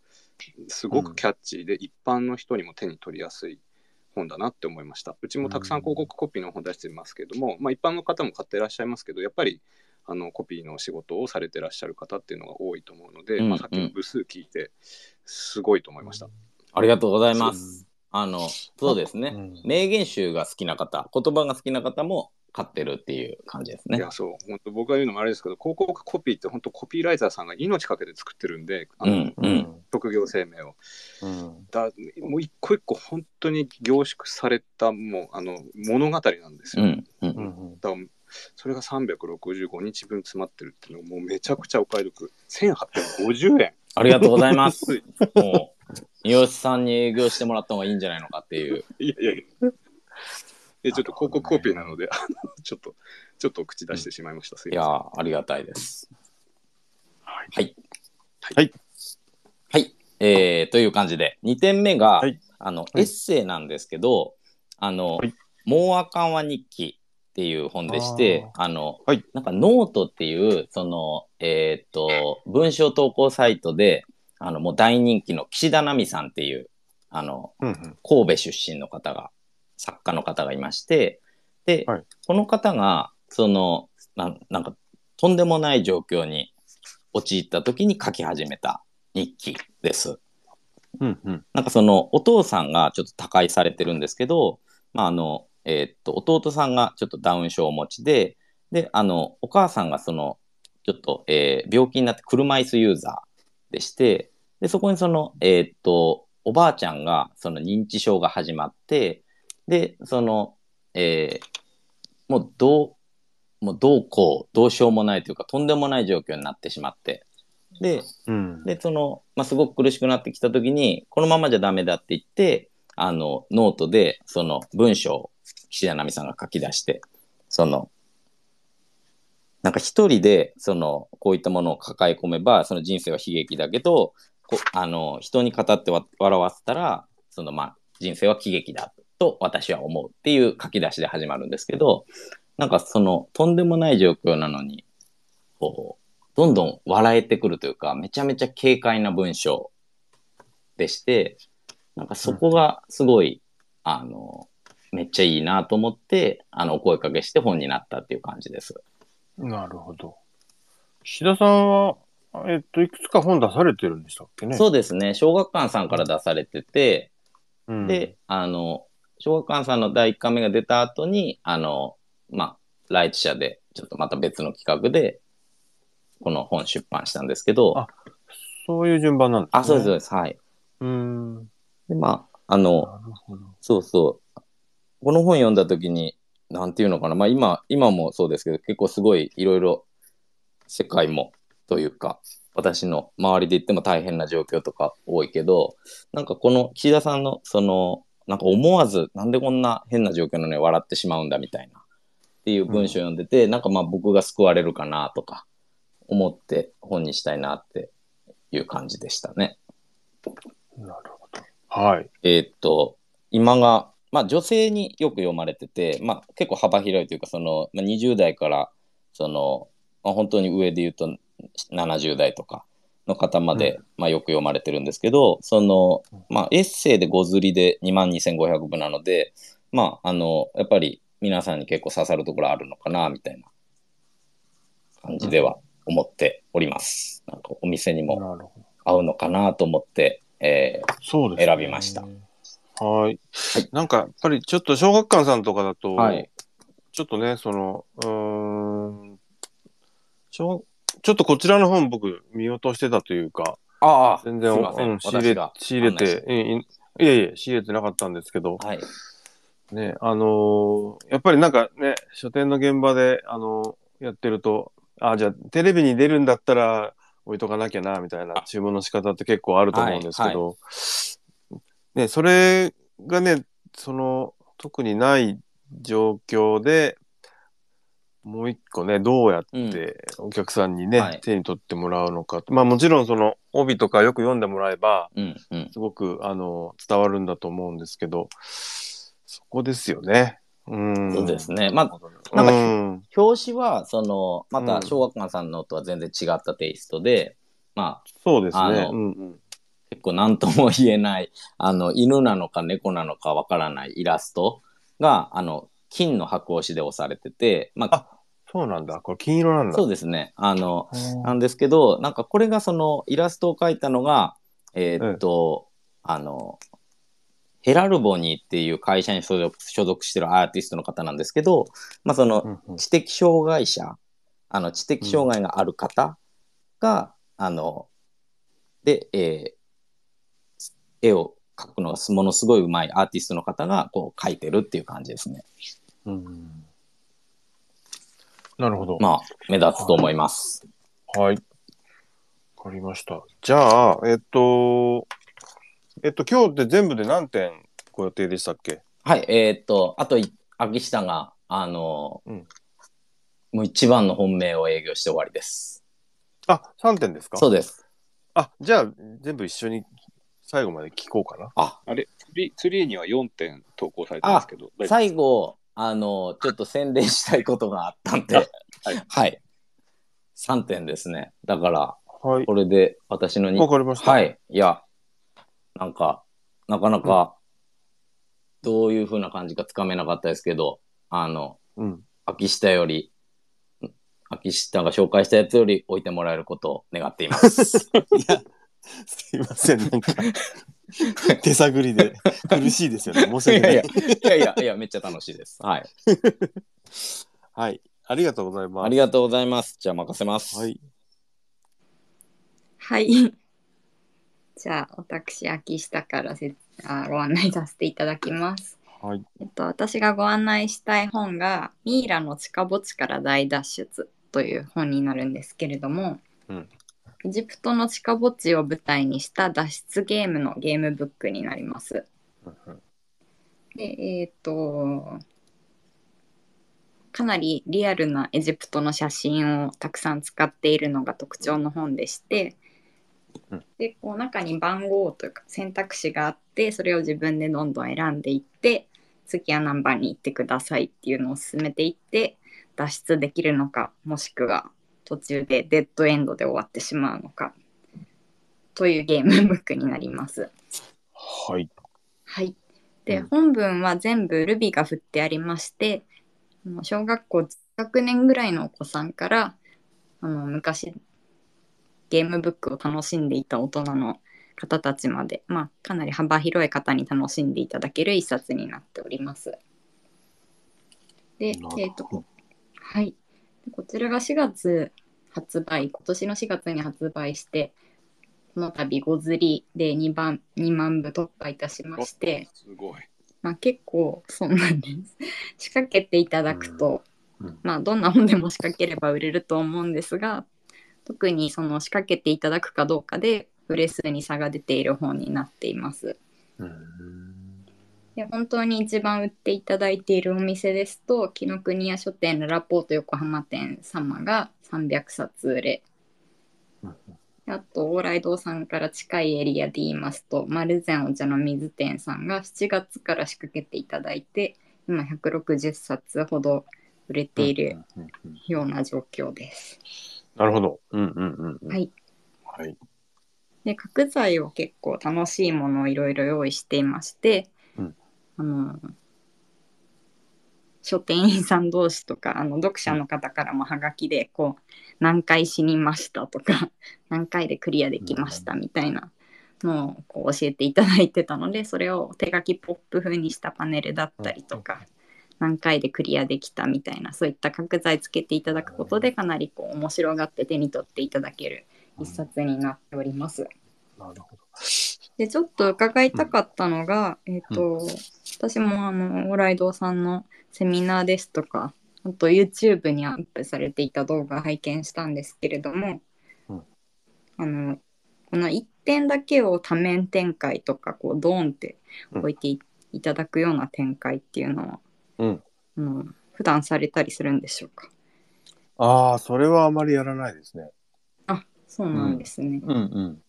[SPEAKER 3] すごくキャッチーで、一般の人にも手に取りやすい本だなって思いました。うちもたくさん広告コピーの本出してますけども、まあ、一般の方も買ってらっしゃいますけど、やっぱりあのコピーの仕事をされてらっしゃる方っていうのが多いと思うので、
[SPEAKER 2] うん
[SPEAKER 3] まあ、さっきの部数聞いて、すごいと思いました。
[SPEAKER 2] ありがとうございます。あの、そうですね。
[SPEAKER 1] うん
[SPEAKER 2] 名言集が好きな方、言葉が好きな方も買ってるっていう感じですね
[SPEAKER 3] いや。そう本当僕が言うのもあれですけど広告コピーって本当コピーライターさんが命かけて作ってるんであの、
[SPEAKER 2] うんうん。
[SPEAKER 3] 職業生命を
[SPEAKER 1] うん。
[SPEAKER 3] だもう一個一個本当に凝縮されたもうあの物語なんですよ、
[SPEAKER 2] うんう。
[SPEAKER 1] うんん。
[SPEAKER 3] だからそれが365日分詰まってるっていうのがもうめちゃくちゃお買い得1850円
[SPEAKER 2] ありがとうございます。[LAUGHS] もう、三好さんに営業してもらった方がいいんじゃないのかっていう。[LAUGHS]
[SPEAKER 3] いやいやいやでちょっと広告コピーなのであのちょっとちょっと口出してしまいました、す
[SPEAKER 2] いや
[SPEAKER 3] いま
[SPEAKER 2] ー、ありがたいです。
[SPEAKER 1] はい
[SPEAKER 2] はい。
[SPEAKER 1] はい。
[SPEAKER 2] はい。えー、という感じで、2点目が、
[SPEAKER 1] はい
[SPEAKER 2] あの、
[SPEAKER 1] はい
[SPEAKER 2] エッセイなんですけど、あの、
[SPEAKER 1] はい
[SPEAKER 2] もうあかんわ日記っていう本でして、あの、
[SPEAKER 1] はい
[SPEAKER 2] なんかノートっていう、その、えーっと、文章投稿サイトで、あの、もう大人気の岸田奈美さんっていう、あの、
[SPEAKER 1] うんうん。
[SPEAKER 2] 神戸出身の方が、作家の方がいまして、で、
[SPEAKER 1] はい
[SPEAKER 2] この方が、そのなん、なんか、とんでもない状況に陥った時に書き始めた日記です。
[SPEAKER 1] うんうん。
[SPEAKER 2] なんかその、お父さんがちょっと他界されてるんですけど、まあ、あの、えーっと、弟さんがちょっとダウン症をお持ちで、で、あの、お母さんがその、ちょっと、えー病気になって車椅子ユーザーでして、で、そこにその、えーっと、おばあちゃんが、その認知症が始まって、で、その、えーもうどう、もうどうこう、どうしようもないというか、とんでもない状況になってしまって、で、
[SPEAKER 1] うん。
[SPEAKER 2] で、その、まあ、すごく苦しくなってきたときに、このままじゃダメだって言って、あの、ノートで、その文章を岸田奈美さんが書き出して、その、なんか一人で、その、こういったものを抱え込めば、その人生は悲劇だけど、こあの、人に語ってわ笑わせたら、その、まあ、人生は喜劇だと私は思うっていう書き出しで始まるんですけど、なんかその、とんでもない状況なのに、こう、どんどん笑えてくるというか、めちゃめちゃ軽快な文章でして、なんかそこがすごい、あの、めっちゃいいなと思って、あの、お声かけして本になったっていう感じです。
[SPEAKER 1] なるほど。岸田さんは、えっと、いくつか本出されてるんでしたっけね？
[SPEAKER 2] そうですね。小学館さんから出されてて、
[SPEAKER 1] うん、
[SPEAKER 2] で、あの、小学館さんの第1回目が出た後に、あの、まあ、ライチ社で、ちょっとまた別の企画で、この本出版したんですけど、
[SPEAKER 1] あそういう順番なんですね。
[SPEAKER 2] あ、そうです、そうです。はい。
[SPEAKER 1] うーん。な
[SPEAKER 2] で、まあ、あの。そうそう。この本読んだ時に、なんていうのかな。まあ今、今もそうですけど、結構すごいいろいろ世界もというか、私の周りで言っても大変な状況とか多いけど、なんかこの岸田さんのその、なんか思わずなんでこんな変な状況なのに笑ってしまうんだみたいなっていう文章を読んでて、なんかまあ僕が救われるかなとか思って本にしたいなっていう感じでしたね。
[SPEAKER 1] なるほど。はい。
[SPEAKER 2] えーっと、今が、まあ女性によく読まれてて、まあ結構幅広いというか、その、まあ、20代から、その、まあ、本当に上で言うと70代とかの方まで、まあよく読まれてるんですけど、その、まあエッセイで5釣りで22,500部なので、まああの、やっぱり皆さんに結構刺さるところあるのかな、みたいな感じでは思っております。なんかお店にも。合うのかなと思って、えー
[SPEAKER 1] ね。
[SPEAKER 2] 選びました。
[SPEAKER 1] はい。なんか、やっぱりちょっと小学館さんとかだと、
[SPEAKER 2] はい。
[SPEAKER 1] ちょっとね、その、うーん、小ちょっとこちらの本僕見落としてたというか、
[SPEAKER 2] ああ、
[SPEAKER 1] 全然、うん、仕入れ仕入れて、いえいえ、仕入れてなかったんですけど、
[SPEAKER 2] はい。
[SPEAKER 1] ね、あのーやっぱりなんかね、書店の現場で、あのーやってると、あ、じゃあテレビに出るんだったら置いとかなきゃな、みたいな注文の仕方って結構あると思うんですけど、ね、それがね、その、特にない状況で、もう一個ね、どうやってお客さんにね、
[SPEAKER 2] はい
[SPEAKER 1] 手に取ってもらうのか。まあもちろんその帯とかよく読んでもらえば、
[SPEAKER 2] うんうん。
[SPEAKER 1] すごくあの伝わるんだと思うんですけど、そこですよね。うん。
[SPEAKER 2] そうですね。まあ、
[SPEAKER 1] な
[SPEAKER 2] なんんか
[SPEAKER 1] か、
[SPEAKER 2] 表紙は、その、ま
[SPEAKER 1] うん
[SPEAKER 2] た小学館さんのとは全然違ったテイストで、まあ、
[SPEAKER 1] そうですね。うんうん
[SPEAKER 2] 結構何とも言えない、あの、犬なのか猫なのかわからないイラストが、あの、金の箔押しで押されてて、まあ、
[SPEAKER 1] そうなんだ。これ金色なんだ。
[SPEAKER 2] そうですね。あの、
[SPEAKER 1] うん
[SPEAKER 2] なんですけど、なんかこれがそのイラストを描いたのが、えーっと、あの、ヘラルボニーっていう会社に所属所属してるアーティストの方なんですけど、まあその
[SPEAKER 1] うんうん
[SPEAKER 2] 知的障害者、あの知的障害がある方が、あの、で、えー絵を描くのがものすごい上手いアーティストの方がこう描いてるっていう感じですね。
[SPEAKER 1] うんなるほど。
[SPEAKER 2] まあ、目立つと思います。
[SPEAKER 1] はい。わかりました。じゃあ、えっと、えっと、今日って全部で何点ご予定でしたっけ？
[SPEAKER 2] はい、えーっと、あとい、秋下が、あの、
[SPEAKER 1] うん
[SPEAKER 2] もう一番の本命を営業して終わりです。
[SPEAKER 1] あ、3点ですか？
[SPEAKER 2] そうです。
[SPEAKER 1] あ、じゃあ、全部一緒に最後まで聞こうかな。
[SPEAKER 2] あ、
[SPEAKER 3] あれ、ツリーツリーには4点投稿されてますけど、大丈夫
[SPEAKER 2] 最後、あの、ちょっと宣伝したいことがあったんで、
[SPEAKER 3] はい
[SPEAKER 2] はい。3点ですね。だから、
[SPEAKER 1] はい。
[SPEAKER 2] これで私のに、
[SPEAKER 1] わかりました。
[SPEAKER 2] は。い。いや、なんか、なかなか、どういう風な感じかつかめなかったですけど、あの、
[SPEAKER 1] うん。
[SPEAKER 2] 秋下より、秋下が紹介したやつより置いてもらえることを願っています。
[SPEAKER 1] いや、[LAUGHS] すいません、なんか、手探りで苦しいですよね。申し訳ないい。
[SPEAKER 2] やいや、いやいや、いや、めっちゃ楽しいです。はい。[LAUGHS]
[SPEAKER 1] はい。ありがとうございます。
[SPEAKER 2] ありがとうございます。じゃあ任せます。
[SPEAKER 1] はい。
[SPEAKER 4] はい。[LAUGHS] じゃあ、私、秋下からせあご案内させていただきます。
[SPEAKER 1] はい。
[SPEAKER 4] えっと、私がご案内したい本が「ミイラの地下墓地から大脱出」という本になるんですけれども、
[SPEAKER 1] うん
[SPEAKER 4] エジプトの地下墓地を舞台にした脱出ゲームのゲームブックになります。でえっ、とかなりリアルなエジプトの写真をたくさん使っているのが特徴の本でして、
[SPEAKER 1] うん
[SPEAKER 4] でこう中に番号というか選択肢があってそれを自分でどんどん選んでいって次は何番に行ってくださいっていうのを進めていって脱出できるのかもしくは途中でデッドエンドで終わってしまうのかというゲームブックになります。
[SPEAKER 1] はい。
[SPEAKER 4] はい。で、
[SPEAKER 1] うん
[SPEAKER 4] 本文は全部ルビが振ってありまして、小学校低学年ぐらいのお子さんから、あの昔ゲームブックを楽しんでいた大人の方たちまで、まあ、かなり幅広い方に楽しんでいただける一冊になっております。で、えっ、と、はい。でこちらが4月発売、今年の4月に発売して、この度5釣りで2番、2万部突破いたしまして、
[SPEAKER 3] すごい。
[SPEAKER 4] まあ結構そうなんです。仕掛けていただくと、
[SPEAKER 1] うんうん
[SPEAKER 4] まあどんな本でも仕掛ければ売れると思うんですが、特にその仕掛けていただくかどうかで売れ数に差が出ている本になっています。
[SPEAKER 1] うん
[SPEAKER 4] で本当に一番売っていただいているお店ですと紀ノ国屋書店ララポート横浜店様が300冊売れ
[SPEAKER 1] うん
[SPEAKER 4] であと往来堂さんから近いエリアで言いますと丸善お茶の水店さんが7月から仕掛けていただいて今160冊ほど売れているような状況です。
[SPEAKER 1] なるほど。うんうんうんうん。
[SPEAKER 4] はい、
[SPEAKER 1] はい。
[SPEAKER 4] で角材を結構楽しいものをいろいろ用意していまして、
[SPEAKER 1] うん
[SPEAKER 4] あの書店員さん同士とかあの読者の方からもハガキでこう何回死にましたとか [LAUGHS] 何回でクリアできましたみたいなのをこう教えていただいてたのでそれを手書きポップ風にしたパネルだったりとか何回でクリアできたみたいなそういった角材つけていただくことでかなりこう面白がって手に取っていただける一冊になっております。
[SPEAKER 1] なるほど。
[SPEAKER 4] でちょっと伺いたかったのが、えっ、と、私もあの往来堂さんのセミナーですとかあと YouTube にアップされていた動画拝見したんですけれども、
[SPEAKER 1] うん
[SPEAKER 4] あのこの1点だけを多面展開とかこうドーンって置いてい,、いただくような展開っていうのは、
[SPEAKER 1] うん。
[SPEAKER 4] あの普段されたりするんでしょうか？
[SPEAKER 1] ああ、それはあまりやらないですね。
[SPEAKER 4] あそうなんですね。
[SPEAKER 1] うんうん。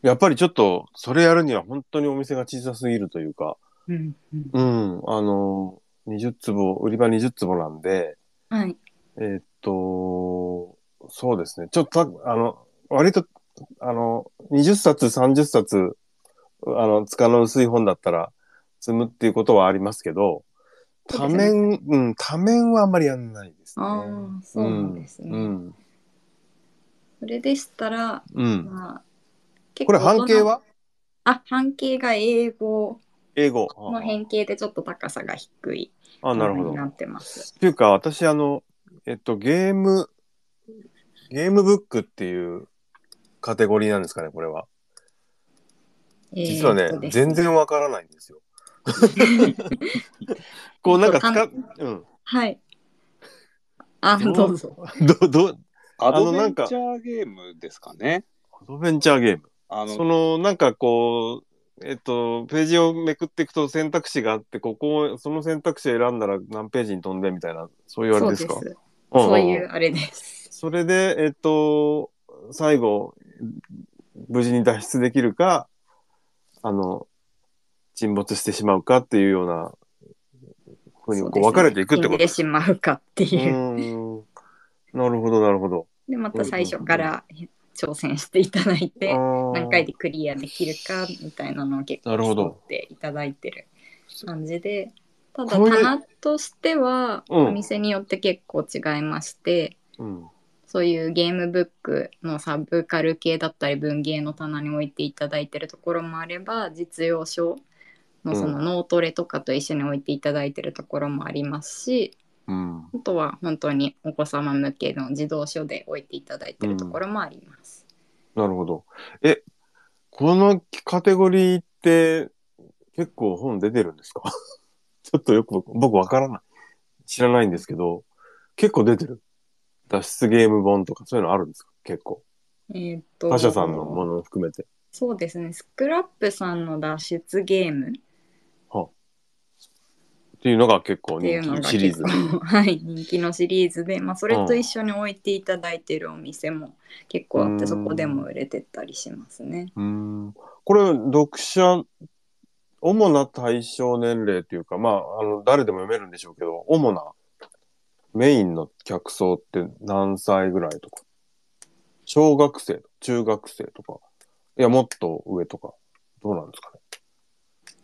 [SPEAKER 1] やっぱりちょっと、それやるには本当にお店が小さすぎるというか、
[SPEAKER 4] うんうん
[SPEAKER 1] うん、あの、20坪、売り場20坪なんで、
[SPEAKER 4] はい
[SPEAKER 1] えーっと、そうですね。ちょっとた、あの、割と、あの、20冊、30冊、あの、塚の薄い本だったら積むっていうことはありますけど、多
[SPEAKER 4] そうですね
[SPEAKER 1] 面、うん、多面はあんまりやんないですね。
[SPEAKER 4] ああそうなんですね。
[SPEAKER 1] うん。
[SPEAKER 4] それでしたら、
[SPEAKER 1] うん。うん
[SPEAKER 4] まあ、結
[SPEAKER 1] これ半径は？
[SPEAKER 4] あ、半径が英語
[SPEAKER 1] 英語。
[SPEAKER 4] の変形でちょっと高さが低い
[SPEAKER 1] あ、なるほど。
[SPEAKER 4] になってます。
[SPEAKER 1] っていうか、私、あの、えっと、ゲーム、ゲームブックっていうカテゴリーなんですかね、これは。実はね、
[SPEAKER 4] えーっとです
[SPEAKER 1] 全然わからないんですよ。[LAUGHS] こう、なんか使うん。
[SPEAKER 4] はい。あ、
[SPEAKER 1] どう
[SPEAKER 4] どうぞ。
[SPEAKER 1] ど、ど、
[SPEAKER 3] アドベン
[SPEAKER 1] のなんか
[SPEAKER 3] チャーゲームですかね。
[SPEAKER 1] アドベンチャーゲーム。
[SPEAKER 3] あの
[SPEAKER 1] その、なんかこう、えっと、ページをめくっていくと選択肢があって、ここを、その選択肢を選んだら何ページに飛んでみたいな、そういうあれですか？
[SPEAKER 4] そうです。
[SPEAKER 1] んんん
[SPEAKER 4] そういうあれです。
[SPEAKER 1] それで、えっと、最後、無事に脱出できるか、あの、沈没してしまうかっていうような、ふうにこう分かれていくってこと？
[SPEAKER 4] でしまうかって
[SPEAKER 1] う
[SPEAKER 4] いう。
[SPEAKER 1] なるほど、なるほど。
[SPEAKER 4] で、また最初から挑戦していただいて、何
[SPEAKER 1] 何
[SPEAKER 4] 回でクリアできるかみたいなのを結構
[SPEAKER 1] なるほど。
[SPEAKER 4] 競っていただいてる感じでただ棚としては
[SPEAKER 1] うん。
[SPEAKER 4] お店によって結構違いまして、
[SPEAKER 1] うん。
[SPEAKER 4] そういうゲームブックのサブカル系だったり文芸の棚に置いていただいてるところもあれば実用書のその脳トレとかと一緒に置いていただいてるところもありますし、
[SPEAKER 1] うん。
[SPEAKER 4] あとは本当にお子様向けの児童書で置いていただいてるところもあります。
[SPEAKER 1] なるほど。え、このカテゴリーって結構本出てるんですか？[LAUGHS] ちょっとよく僕わからない。知らないんですけど、結構出てる。脱出ゲーム本とかそういうのあるんですか？結構。
[SPEAKER 4] えーっと
[SPEAKER 1] 他社さんのものを含めて。
[SPEAKER 4] そうですねスクラップさんの脱出ゲーム
[SPEAKER 1] はっていうのが結構人気シリーズ。
[SPEAKER 4] はい、人気のシリーズで、まあ、それと一緒に置いていただいているお店も結構あって、
[SPEAKER 1] うん
[SPEAKER 4] そこでも売れてったりしますね。
[SPEAKER 1] うん。これ、読者、主な対象年齢っていうか、まあ、あの、誰でも読めるんでしょうけど、主なメインの客層って何歳ぐらいとか？小学生、中学生とか、いや、もっと上とか、どうなんですかね？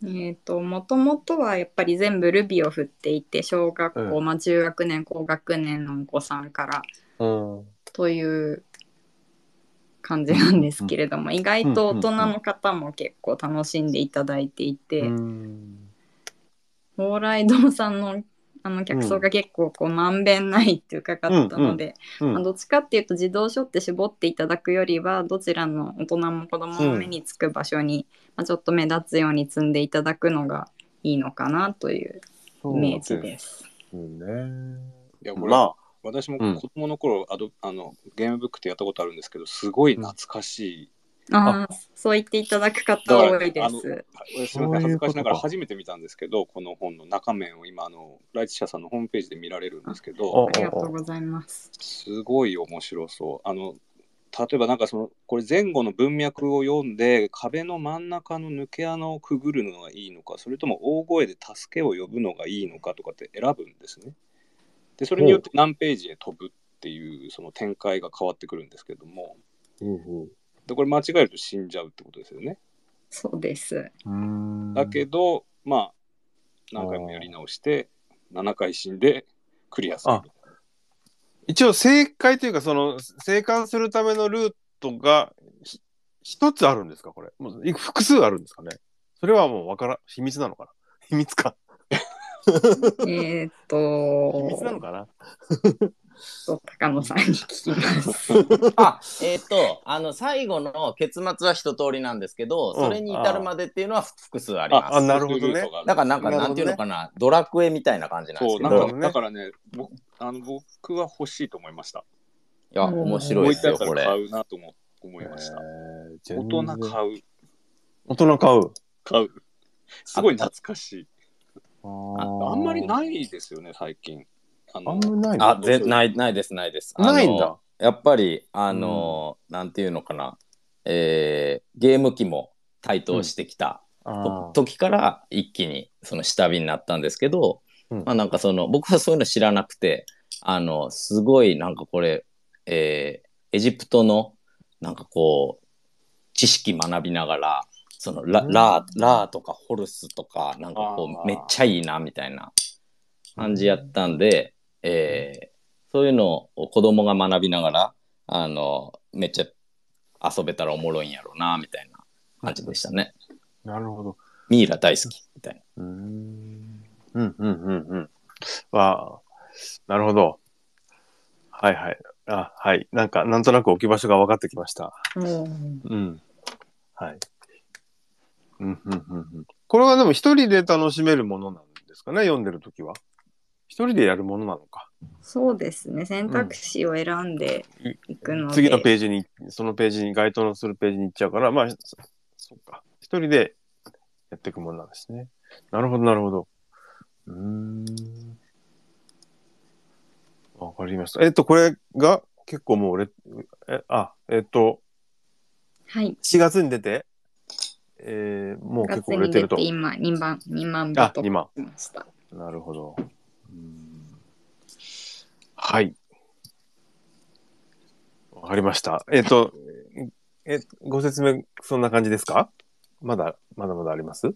[SPEAKER 4] えっ、と、もともとはやっぱり全部ルビを振っていて、小学校、
[SPEAKER 1] うん。
[SPEAKER 4] まあ中学年、高学年のお子さんから
[SPEAKER 1] うん。
[SPEAKER 4] という感じなんですけれども、意外と大人の方も結構楽しんでいただいていて、
[SPEAKER 1] うん。
[SPEAKER 4] 蓬莱堂さんのあの客層が結構こうまんべんないって伺ったので、
[SPEAKER 1] うん。
[SPEAKER 4] まあ、どっちかっていうと児童書って絞っていただくよりはどちらの大人も子供も目につく場所に、まあ、ちょっと目立つように積んでいただくのがいいのかなというイメージです。
[SPEAKER 1] すね。
[SPEAKER 3] いや、これ、
[SPEAKER 1] まあ、
[SPEAKER 3] 私も
[SPEAKER 1] うん
[SPEAKER 3] 子供の頃、アドあのゲームブックってやったことあるんですけど、すごい懐かしい。
[SPEAKER 4] ああそう言っていただく方多いです。
[SPEAKER 3] すみません、恥ずかしながら初めて見たんですけど、この本の中面を今、あのライチ社さんのホームページで見られるんですけ
[SPEAKER 1] あ
[SPEAKER 3] ど、
[SPEAKER 4] ありがとうございます。
[SPEAKER 3] すごい面白そう。あの例えばなんかそのこれ前後の文脈を読んで壁の真ん中の抜け穴をくぐるのがいいのかそれとも大声で助けを呼ぶのがいいのかとかって選ぶんですね。でそれによって何ページへ飛ぶっていうその展開が変わってくるんですけどもでこれ間違えると死んじゃうってことですよね。
[SPEAKER 4] そうです。
[SPEAKER 1] うん。
[SPEAKER 3] だけどまあ何回もやり直して7回死んでクリアする
[SPEAKER 1] あ。一応正解というか、その、生還するためのルートがひ一つあるんですかこれ。もうい複数あるんですかね。それはもうわからん、秘密なのかな。秘密か。[LAUGHS]
[SPEAKER 4] えーっ
[SPEAKER 1] 秘密なの
[SPEAKER 4] と、
[SPEAKER 1] かな。
[SPEAKER 4] と高野さんに聞きます。[LAUGHS]
[SPEAKER 2] あ、えっ、と、あの、最後の結末は一通りなんですけど、
[SPEAKER 1] うん。
[SPEAKER 2] それに至るまでっていうのは複数あります。
[SPEAKER 1] ああなるほどね。
[SPEAKER 2] だからなんか、
[SPEAKER 1] な
[SPEAKER 2] んていうのかな、ドラクエみたいな感じなんです
[SPEAKER 3] そう
[SPEAKER 2] けど、
[SPEAKER 3] なんかね、だからね僕あの僕は欲しいと思いました。
[SPEAKER 2] いや、面白いですよ、これ。
[SPEAKER 3] 買うなと思思いました。
[SPEAKER 1] えー
[SPEAKER 3] 大人買う。
[SPEAKER 1] 大人買う。
[SPEAKER 3] 買う。すごい懐かしい。
[SPEAKER 1] あ
[SPEAKER 3] あんまりないですよね、最近。あ
[SPEAKER 1] あ
[SPEAKER 3] の
[SPEAKER 1] んまりないの？
[SPEAKER 2] あ、ぜない、ないです、ないです。
[SPEAKER 1] ないんだ。
[SPEAKER 2] やっぱり、あの、なんていうのかな、えーゲーム機も台頭してきた
[SPEAKER 1] あー
[SPEAKER 2] 時から一気にその下火になったんですけど、
[SPEAKER 1] うん
[SPEAKER 2] まあなんかその僕はそういうの知らなくてあのすごいなんかこれ、えーエジプトのなんかこう知識学びながらそのラ,、
[SPEAKER 1] うん
[SPEAKER 2] ラーラーとかホルスとかなんかこうめっちゃいいなみたいな感じやったんで、えーそういうのを子供が学びながらあのめっちゃ遊べたらおもろいんやろうなみたいな感じでしたね。
[SPEAKER 1] なるほど。
[SPEAKER 2] ミイラ大好きみたいな。
[SPEAKER 1] うーん。うん、うん、うん、うん。わあ、なるほど。はいはい。あ、はい。なんか、なんとなく置き場所が分かってきました。
[SPEAKER 4] うん
[SPEAKER 1] うん。はい。うん、うん、うん、うん。これはでも一人で楽しめるものなんですかね、読んでるときは？一人でやるものなのか。
[SPEAKER 4] そうですね選択肢を選んでいくので、
[SPEAKER 1] 次のページに、そのページに、該当のするページに行っちゃうから、まあ、そそうか。一人でやっていくものなんですね。なるほど、なるほど。うーん。わかりました。えっと、これが結構もうレ、え、あ、えっと、
[SPEAKER 4] はい
[SPEAKER 1] 4月に出て、えー、もう結構売れてると。
[SPEAKER 4] 出て今2番2万部
[SPEAKER 1] あ、
[SPEAKER 4] と
[SPEAKER 1] 今。
[SPEAKER 4] ました
[SPEAKER 1] なるほど。はい。わかりました。えっ、と、え、ご説明、そんな感じですか？まだ、まだまだあります？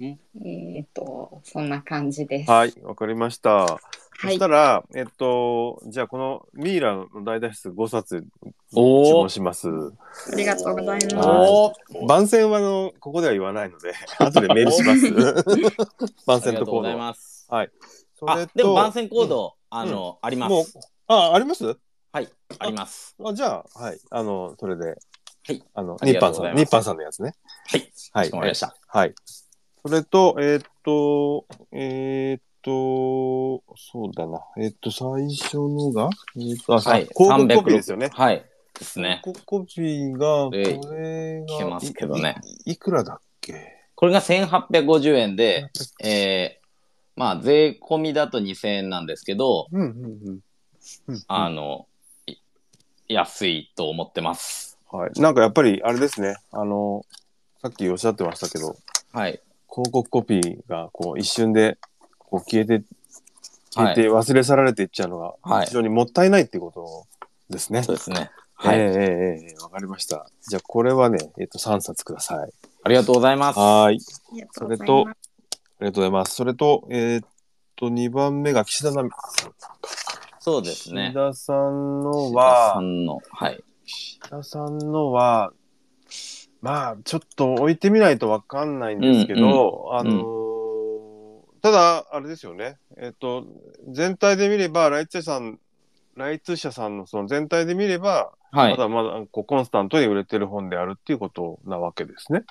[SPEAKER 4] えっ、とそんな感じです
[SPEAKER 1] はい、わかりました。そ
[SPEAKER 4] はい
[SPEAKER 1] したら、えっと、じゃあこのミイラの大脱出5冊注文します。
[SPEAKER 4] ありがとうございます
[SPEAKER 1] は番宣はあの、ここでは言わないので、[LAUGHS] 後でメールします。[LAUGHS] 番
[SPEAKER 2] ありがとうござい
[SPEAKER 1] 宣とコード。
[SPEAKER 2] ます。
[SPEAKER 1] それ
[SPEAKER 2] あ、でも番宣コード、あの、あります。、
[SPEAKER 1] あ、あります？
[SPEAKER 2] はい、あります。
[SPEAKER 1] あじゃあ、はい。あの、それで。
[SPEAKER 2] はい。
[SPEAKER 1] あの、ニッパンさん、ニッパンさんのやつね。
[SPEAKER 2] はい。
[SPEAKER 1] はい。
[SPEAKER 2] かしこまりました。
[SPEAKER 1] はい。それと、えーっと、えーっと、そうだな。えーっと、最初のが、えーっと、あ、
[SPEAKER 2] はい。
[SPEAKER 1] 広告コピーですよね。
[SPEAKER 2] はい。ですね。
[SPEAKER 1] 広告コピーが、こ
[SPEAKER 2] で
[SPEAKER 1] れが、
[SPEAKER 2] 聞けますけどね
[SPEAKER 1] い。いいくらだっけ？
[SPEAKER 2] これが1850円で、えー、まあ、税込みだと2000円なんですけど、
[SPEAKER 1] うんうんうんうん。
[SPEAKER 2] あの、い安いと思ってます。
[SPEAKER 1] はい。なんかやっぱりあれですね。あの、さっきおっしゃってましたけど、
[SPEAKER 2] はい。
[SPEAKER 1] 広告コピーがこう一瞬でこう消えて、消えて忘れ去られていっちゃうのが
[SPEAKER 2] はい
[SPEAKER 1] 非常にもったいないっていうことですね。
[SPEAKER 2] そうですね。はい。
[SPEAKER 1] ええええええわかりました。じゃあこれはね、えっ、と3冊ください。
[SPEAKER 2] ありがとうございます。
[SPEAKER 1] はーい。
[SPEAKER 4] ありがとうござい
[SPEAKER 1] それと
[SPEAKER 4] ます。
[SPEAKER 1] ありがとうございます。それと、えっ、と、2番目が岸田奈美さん。
[SPEAKER 2] そうですね
[SPEAKER 1] 岸。田さんの
[SPEAKER 2] さ
[SPEAKER 1] は、
[SPEAKER 2] んの、はい。
[SPEAKER 1] 岸田さんのは、まあ、ちょっと置いてみないとわかんないんですけど、あのーただ、あれですよね。えっ、と、全体で見れば、ライツ社さん、ライツ社さんのその全体で見れば、
[SPEAKER 2] はい
[SPEAKER 1] ま。だまだこうコンスタントに売れてる本であるっていうことなわけですね。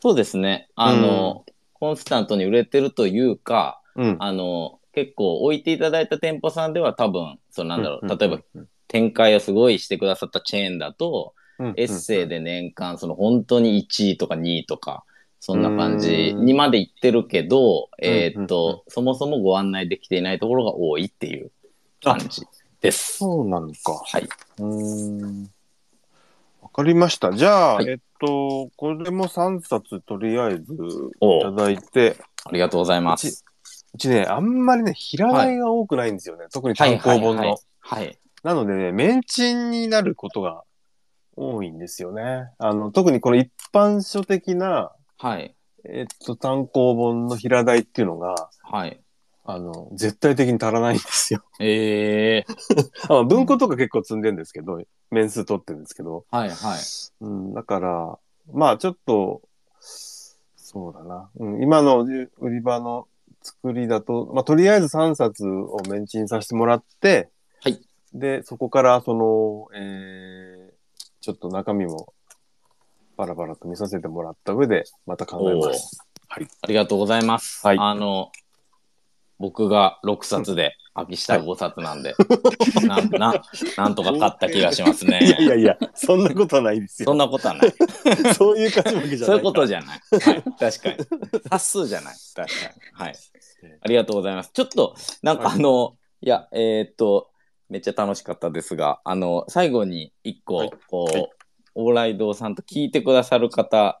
[SPEAKER 2] そうですね。あの、コンスタントに売れてるというか、
[SPEAKER 1] うん。
[SPEAKER 2] あの、結構置いていただいた店舗さんでは多分、そうなんだろう、
[SPEAKER 1] うん
[SPEAKER 2] 例えば、展開をすごいしてくださったチェーンだと、
[SPEAKER 1] うん
[SPEAKER 2] エッセイで年間、その本当に1位とか2位とか、そんな感じにまで行ってるけど、えーっと、そもそもご案内できていないところが多いっていう感じです。
[SPEAKER 1] そうなのか。
[SPEAKER 2] はい。
[SPEAKER 1] うーん。わかりました。じゃあ、
[SPEAKER 2] はい
[SPEAKER 1] えっと、これも3冊とりあえずい
[SPEAKER 2] お
[SPEAKER 1] ただいて、
[SPEAKER 2] ありがとうございます。
[SPEAKER 1] うちね、あんまりね、平題が多くないんですよね。特に単行本の。
[SPEAKER 2] はい。はい。
[SPEAKER 1] なのでね、メンチンになることが多いんですよね。あの、特にこの一般書的な、
[SPEAKER 2] はい。
[SPEAKER 1] えっと、単行本の平題っていうのが、
[SPEAKER 2] はい。
[SPEAKER 1] あの、絶対的に足らないんですよ。
[SPEAKER 2] ええ [LAUGHS]
[SPEAKER 1] あの文庫とか結構積んでるんですけど、面数取ってるんですけど、
[SPEAKER 2] はいはい。
[SPEAKER 1] うん、だから、まあちょっと、そうだな。うん、今の売り場の作りだと、まあとりあえず3冊をメンチンさせてもらって、
[SPEAKER 2] はい。
[SPEAKER 1] で、そこからその、えー、ちょっと中身もバラバラと見させてもらった上で、また考えます。はい。
[SPEAKER 2] ありがとうございます。
[SPEAKER 1] はい
[SPEAKER 2] あの、僕が6冊で、秋下5冊なんで、[LAUGHS] な、な、なんとか買った気がします
[SPEAKER 1] いやい
[SPEAKER 2] ね。
[SPEAKER 1] やいや、そんなことはないです
[SPEAKER 2] そん
[SPEAKER 1] よ。
[SPEAKER 2] なことはない。
[SPEAKER 1] そういう勝ち負けじゃない。
[SPEAKER 2] そういうことじゃない。はい。確かに。冊数じゃない。確かに。はい。ありがとうございます。ちょっと、なんか
[SPEAKER 1] はい
[SPEAKER 2] あの、いや、えーっと、めっちゃ楽しかったですが、あの、最後に一個、
[SPEAKER 1] はい
[SPEAKER 2] こう、
[SPEAKER 1] はい
[SPEAKER 2] 往来堂さんと聞いてくださる方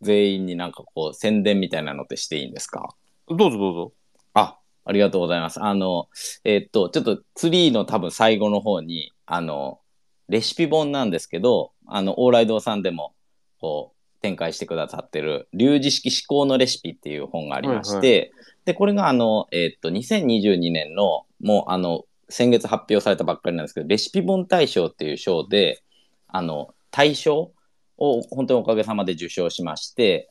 [SPEAKER 2] 全員になんかこう、宣伝みたいなのってしていいんですか？
[SPEAKER 1] どうぞどうぞ。
[SPEAKER 2] あ、ありがとうございます。あの、えーっと、ちょっとツリーの多分最後の方に、あの、レシピ本なんですけど、あの、往来堂さんでも、こう、展開してくださってる、流磁式思考のレシピっていう本がありまして、
[SPEAKER 1] はい
[SPEAKER 2] で、これがあの、えーっと、2022年の、もうあの、先月発表されたばっかりなんですけど、レシピ本大賞っていう賞で、あの、大賞を本当におかげさまで受賞しまして、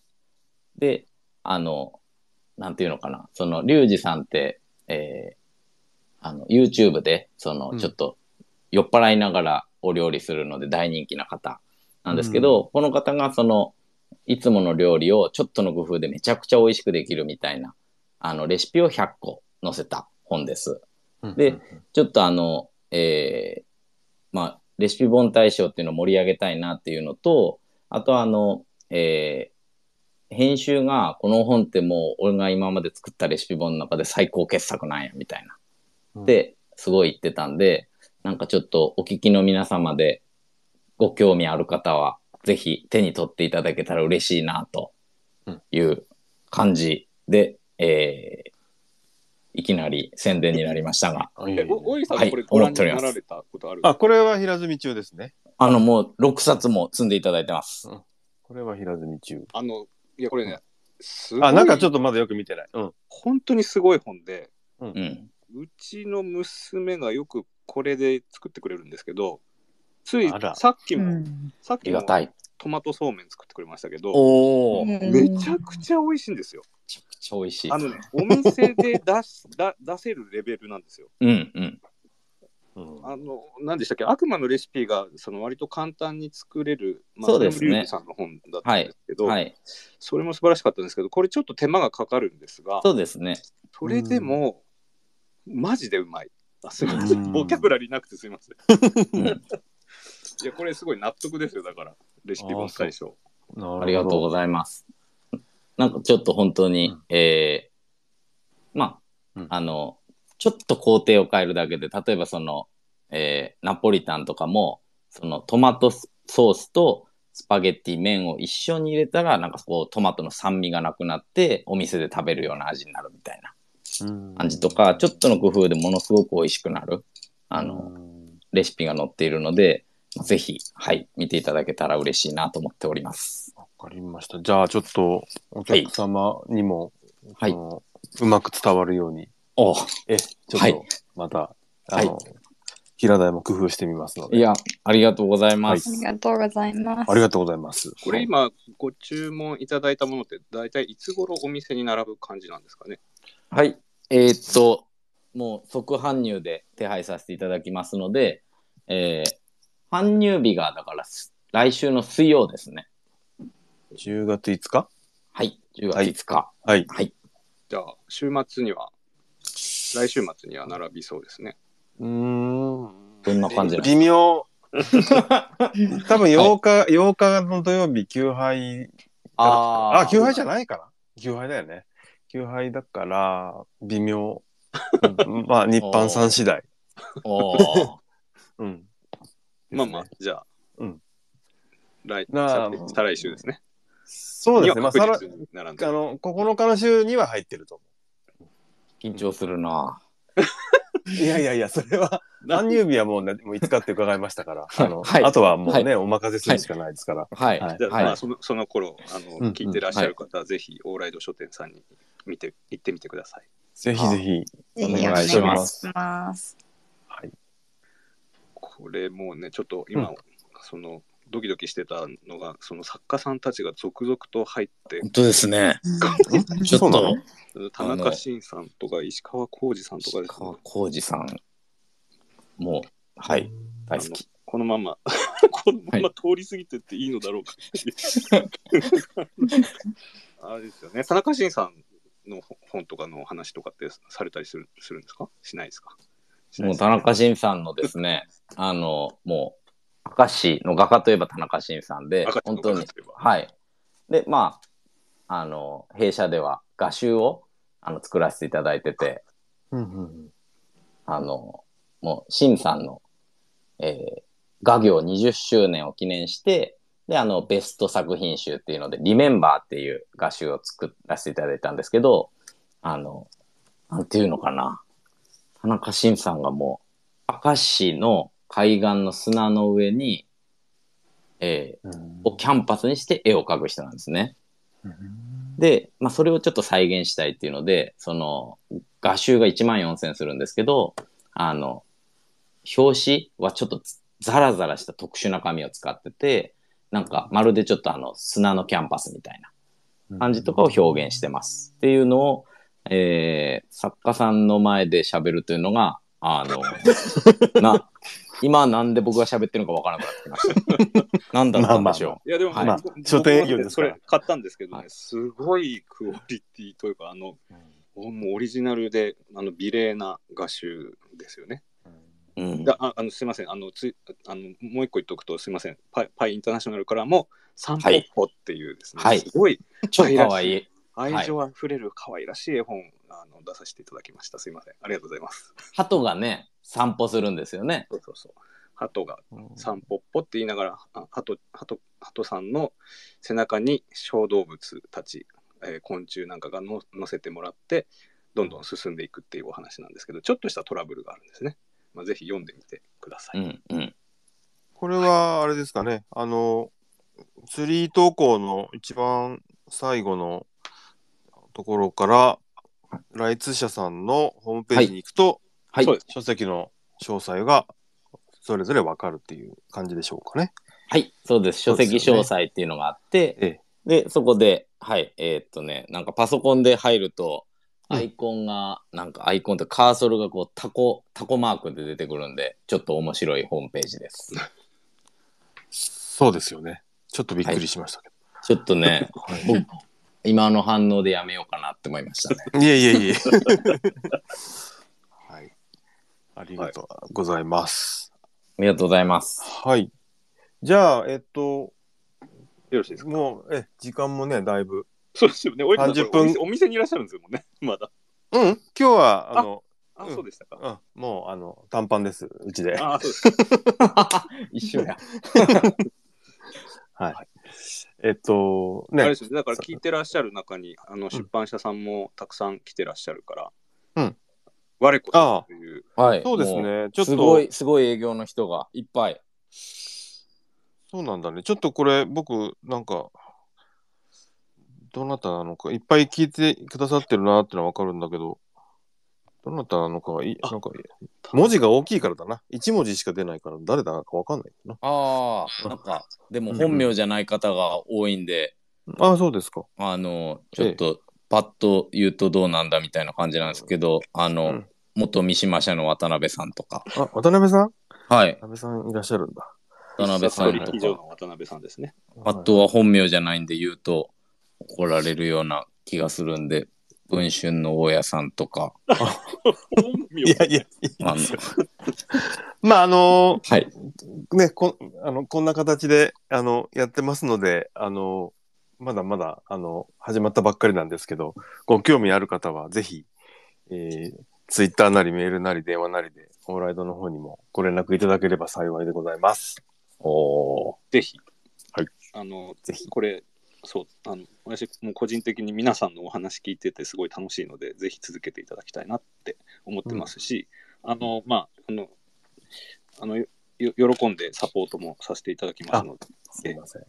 [SPEAKER 2] で、あの、なんていうのかな、その、リュウジさんって、えーあの、YouTube で、その
[SPEAKER 1] う、ん
[SPEAKER 2] ちょっと、酔っ払いながらお料理するので大人気な方なんですけど、この方がその、いつもの料理をちょっとの工夫でめちゃくちゃ美味しくできるみたいな、あの、レシピを100個載せた本です。で、ちょっとあの、えーまあ、レシピ本大賞っていうのを盛り上げたいなっていうのと、あとあの、えー編集が、この本ってもう俺が今まで作ったレシピ本の中で最高傑作なんや、みたいな。
[SPEAKER 1] うん。
[SPEAKER 2] で、すごい言ってたんで、なんかちょっとお聞きの皆様でご興味ある方は、ぜひ手に取っていただけたら嬉しいな、という感じで、えーいきなり宣伝になりましたが、
[SPEAKER 1] え
[SPEAKER 3] おおいさん、
[SPEAKER 2] はい
[SPEAKER 3] これご覧に
[SPEAKER 2] 思っております
[SPEAKER 3] なられたことある？
[SPEAKER 1] あ、これは平積み中ですね。
[SPEAKER 2] あの、もう6冊も積んでいただいてます。
[SPEAKER 1] これは平積み中。
[SPEAKER 3] あの、いや、これね、すごい、
[SPEAKER 1] あ、なんかちょっとまだよく見てない。うん。
[SPEAKER 3] 本当にすごい本で、
[SPEAKER 2] うん。
[SPEAKER 3] うちの娘がよくこれで作ってくれるんですけど、つい
[SPEAKER 1] あら
[SPEAKER 3] さっきも、
[SPEAKER 4] うん
[SPEAKER 2] あ
[SPEAKER 3] さっきも
[SPEAKER 2] りがたい。
[SPEAKER 3] トマトそうめん作ってくれましたけど、
[SPEAKER 2] おお、め
[SPEAKER 3] めちゃくちゃ美味しいんですよ。
[SPEAKER 2] ちゃくちゃ美味しい。
[SPEAKER 3] あのね、お店で出す [LAUGHS] だ出せるレベルなんですよ。
[SPEAKER 2] うんうん。
[SPEAKER 1] うん
[SPEAKER 3] あの、何でしたっけ、悪魔のレシピがその割と簡単に作れる、ま
[SPEAKER 2] そうですね
[SPEAKER 3] さんの本だったんですけど、
[SPEAKER 2] はい。
[SPEAKER 3] それも素晴らしかったんですけど、これちょっと手間がかかるんですが、
[SPEAKER 2] そうですね。
[SPEAKER 3] それでも、マジでうまい。あすみませ
[SPEAKER 1] うん
[SPEAKER 3] ん。ボキャブラリーなくてすみません。
[SPEAKER 2] うん
[SPEAKER 3] いや、これすごい納得ですよ、だから、レシピ本最初。
[SPEAKER 2] ありがとうご
[SPEAKER 1] い
[SPEAKER 2] ざいます。なんかちょっと本当に、
[SPEAKER 1] うん。
[SPEAKER 2] えーまあ、
[SPEAKER 1] うん。
[SPEAKER 2] あの、ちょっと工程を変えるだけで、例えばその、えーナポリタンとかも、そのトマトソースとスパゲッティ麺を一緒に入れたら、なんかこうトマトの酸味がなくなって、お店で食べるような味になるみたいな感じとか、ちょっとの工夫でものすごく美味しくなる、あの、レシピが載っているので、ぜひ、はい、見ていただけたら嬉しいなと思っております。
[SPEAKER 1] わかりました。じゃあ、ちょっと、お客様にも、
[SPEAKER 2] はい
[SPEAKER 1] うまく伝わるように、
[SPEAKER 2] お
[SPEAKER 1] え、ちょっ
[SPEAKER 2] はい
[SPEAKER 1] と、また、あの、平台も工夫してみますので。
[SPEAKER 2] いや、ありがとうございます。
[SPEAKER 4] ありがとうございます。
[SPEAKER 1] ありがとうございます。
[SPEAKER 3] これ今、ご注文いただいたものって、大体いつ頃お店に並ぶ感じなんですかね？
[SPEAKER 2] はい。えーっと、もう即搬入で手配させていただきますので、えー搬入日がだからす来週の水曜ですね。
[SPEAKER 1] 10月5日？
[SPEAKER 2] はい。10月5日。
[SPEAKER 1] はい。
[SPEAKER 2] はい。
[SPEAKER 3] じゃあ、週末には、来週末には並びそうですね。
[SPEAKER 1] うーん。
[SPEAKER 2] どんな感じなんです
[SPEAKER 1] 微妙。[LAUGHS] 多分8日、8日の土曜日、休杯。
[SPEAKER 2] あ
[SPEAKER 1] あ、休杯じゃ
[SPEAKER 2] ない
[SPEAKER 1] ないかな休杯だよね。休杯だから、微妙。[LAUGHS] うんまあ、日販さん次第。
[SPEAKER 2] おー [LAUGHS]
[SPEAKER 1] うん。
[SPEAKER 3] まあまあ、じゃあ、
[SPEAKER 1] うん
[SPEAKER 3] 来
[SPEAKER 1] なあ
[SPEAKER 3] 再再来週ですね。
[SPEAKER 1] そうですね。まあ、さら、あの、9日の週には入ってると
[SPEAKER 2] 緊張するな
[SPEAKER 1] 思う。[LAUGHS] いやいやいや、それは、搬入日はもうね、もう5日って伺いましたから、あの、
[SPEAKER 2] はい
[SPEAKER 1] あとはもうね、
[SPEAKER 2] は
[SPEAKER 1] お任せするしかないですから。
[SPEAKER 2] はい。
[SPEAKER 1] はい
[SPEAKER 3] じゃあ、
[SPEAKER 2] はい。
[SPEAKER 3] まあ、そのその頃あの、
[SPEAKER 1] うん
[SPEAKER 3] 聞いてらっしゃる方は、ぜひ、オーライド書店さんに見て行ってみてください。
[SPEAKER 1] ぜひぜひ。
[SPEAKER 4] ぜひお
[SPEAKER 1] お願
[SPEAKER 4] 願いし
[SPEAKER 1] いしま
[SPEAKER 4] ますす。ます
[SPEAKER 1] はい。
[SPEAKER 3] これもうね、ちょっと今、
[SPEAKER 1] うん。
[SPEAKER 3] その、ドキドキしてたのが、その作家さんたちが続々と入って、
[SPEAKER 2] 本当ですね。ちょっ
[SPEAKER 1] そうなの？
[SPEAKER 2] と、
[SPEAKER 3] 田中慎さんとか石川浩二さんとかですね。
[SPEAKER 2] 川浩二さん、もう、はい、大好き。
[SPEAKER 3] このまま、[LAUGHS] このまま通り過ぎてっていいのだろうか。[LAUGHS] あれですよね。田中慎さんの本とかの話とかってされたりするするんですか？しないですか？
[SPEAKER 2] もう田中慎さんのですね、あの、もう、明石の画家といえば田中慎さんで本当にはい。で、まあ、あの、弊社では画集をあの作らせていただいてて、あの、もう、慎さんの、えー画業20周年を記念して、で、あの、ベスト作品集っていうので、リメンバーっていう画集を作らせていただいたんですけど、あの、なんていうのかな。田中慎さんがもう、明石の海岸の砂の上に、えー
[SPEAKER 1] うん
[SPEAKER 2] をキャンパスにして絵を描く人なんですね。で、まあ、それをちょっと再現したいっていうので、その、画集が1万4000するんですけど、あの、表紙はちょっとザラザラした特殊な紙を使ってて、なんかまるでちょっとあの砂のキャンパスみたいな感じとかを表現してます。っていうのを、えー、作家さんの前で喋るというのが、あの、[LAUGHS] な、今なんで僕が喋ってるのかわからなくなってきました。[LAUGHS] なんだったんでしょう。
[SPEAKER 3] いやでも、
[SPEAKER 2] はい。
[SPEAKER 1] まあ書店営業ですか？ら
[SPEAKER 3] それ買ったんですけどね、
[SPEAKER 2] はい
[SPEAKER 3] すごいクオリティというか、あの、もうオリジナルで、あの、美麗な画集ですよね。
[SPEAKER 2] うん。
[SPEAKER 3] だああのすいません。あのついあの、もう一個言っておくと、すいません、パイパイインターナショナルからも、サンポッポっていうですね、
[SPEAKER 2] はい。
[SPEAKER 3] すごい
[SPEAKER 2] 超かわいい。
[SPEAKER 3] 愛情あふれる可愛らしい絵本、あの出させていただきました。すいません、ありがとうございます。
[SPEAKER 2] 鳩がね、散歩するんですよね。
[SPEAKER 3] そうそうそう。鳩がサンポッポって言いながら、あ鳩鳩鳩さんの背中に小動物たち、えー昆虫なんかがの乗せてもらって、どんどん進んでいくっていうお話なんですけど、ちょっとしたトラブルがあるんですね。まあ、ぜひ読んでみてください。
[SPEAKER 2] うんうん。
[SPEAKER 1] これは、あれですかね。あの、ツリー投稿の一番最後のところから、ライツ社さんのホームページに行くと、
[SPEAKER 2] はい
[SPEAKER 3] そう。です
[SPEAKER 1] 書籍の詳細がそれぞれわかるっていう感じでしょうかね。
[SPEAKER 2] はい、そうです。書籍詳細っていうのがあって、
[SPEAKER 1] ええ。
[SPEAKER 2] で、そこで、はい、えーっとね、なんかパソコンで入ると、
[SPEAKER 1] うん
[SPEAKER 2] アイコンが、なんかアイコンってカーソルがこうタコ、タコマークで出てくるんで、ちょっと面白いホームページです。
[SPEAKER 1] そうですよね。ちょっとびっくりしましたけ
[SPEAKER 2] ちょっとね、
[SPEAKER 1] ど。[LAUGHS] はい
[SPEAKER 2] 僕、今の反応でやめようかなって思いましたね。[LAUGHS]
[SPEAKER 1] いえいえいえ。[LAUGHS] はい。ありがとうございます。
[SPEAKER 2] ありがとうございます。
[SPEAKER 1] はい。じゃあ、えっと、
[SPEAKER 3] よろしいですか？
[SPEAKER 1] もう、え、時間もね、だいぶ。
[SPEAKER 3] そうですよね。おい
[SPEAKER 1] 30分
[SPEAKER 3] お店お店にいらっしゃるんですよもんね。[LAUGHS] まだ。
[SPEAKER 1] うん、今日は、あの、
[SPEAKER 3] あ、
[SPEAKER 1] うん
[SPEAKER 3] そうでしたか。
[SPEAKER 1] うん、もう、あの、短パンです、うちで。
[SPEAKER 3] あ、そうですか。
[SPEAKER 2] 一緒や。
[SPEAKER 1] はい。えっと、ね、
[SPEAKER 3] あれですね。だから聞いてらっしゃる中に、あの出版社さんもたくさん来てらっしゃるから。
[SPEAKER 1] うん。
[SPEAKER 3] 我こそという。
[SPEAKER 2] はい。
[SPEAKER 1] そうです
[SPEAKER 2] も
[SPEAKER 1] ね、ちょっ
[SPEAKER 2] すご
[SPEAKER 1] と、
[SPEAKER 2] い、すごい営業の人がいっぱい。
[SPEAKER 1] そうなんだね。ちょっとこれ、僕、なんか、どなたなのか、いっぱい聞いてくださってるなってのはわかるんだけど、どなたなのかがい、
[SPEAKER 3] あ
[SPEAKER 1] なんか、文字が大きいからだな。一文字しか出ないから、誰だかわかんないな。
[SPEAKER 2] ああ、なんか、でも本名じゃない方が多いんで、
[SPEAKER 1] ああ、そうですか。
[SPEAKER 2] あの、ちょっと、パッと言うとどうなんだみたいな感じなんですけど、あの、
[SPEAKER 1] うん
[SPEAKER 2] 元三島社の渡辺さんとか、
[SPEAKER 1] あ、渡辺さん？
[SPEAKER 2] はい、
[SPEAKER 1] 渡辺さんいらっしゃるんだ。
[SPEAKER 2] 渡辺さんとか、
[SPEAKER 3] の渡辺さんですね。
[SPEAKER 2] あとは本名じゃないんで言うと怒られるような気がするんで、文春の大家さんとか、[LAUGHS]
[SPEAKER 1] いやいや、
[SPEAKER 2] あの、
[SPEAKER 1] まあ、あの
[SPEAKER 2] はい、
[SPEAKER 1] ね、こあのこんな形であのやってますので、あのまだまだあの始まったばっかりなんですけど、ご興味ある方はぜひ、えー、ツイッターなりメールなり電話なりで、オーライドの方にもご連絡いただければ幸いでございます。
[SPEAKER 2] おー
[SPEAKER 3] ぜひ。
[SPEAKER 1] はい。
[SPEAKER 3] あの、
[SPEAKER 1] ぜひ
[SPEAKER 3] これ、そう、あの、私、もう個人的に皆さんのお話聞いててすごい楽しいので、ぜひ続けていただきたいなって思ってますし、あの、まあ、あの、あの、よ喜んでサポートもさせていただきますので、
[SPEAKER 1] すいません。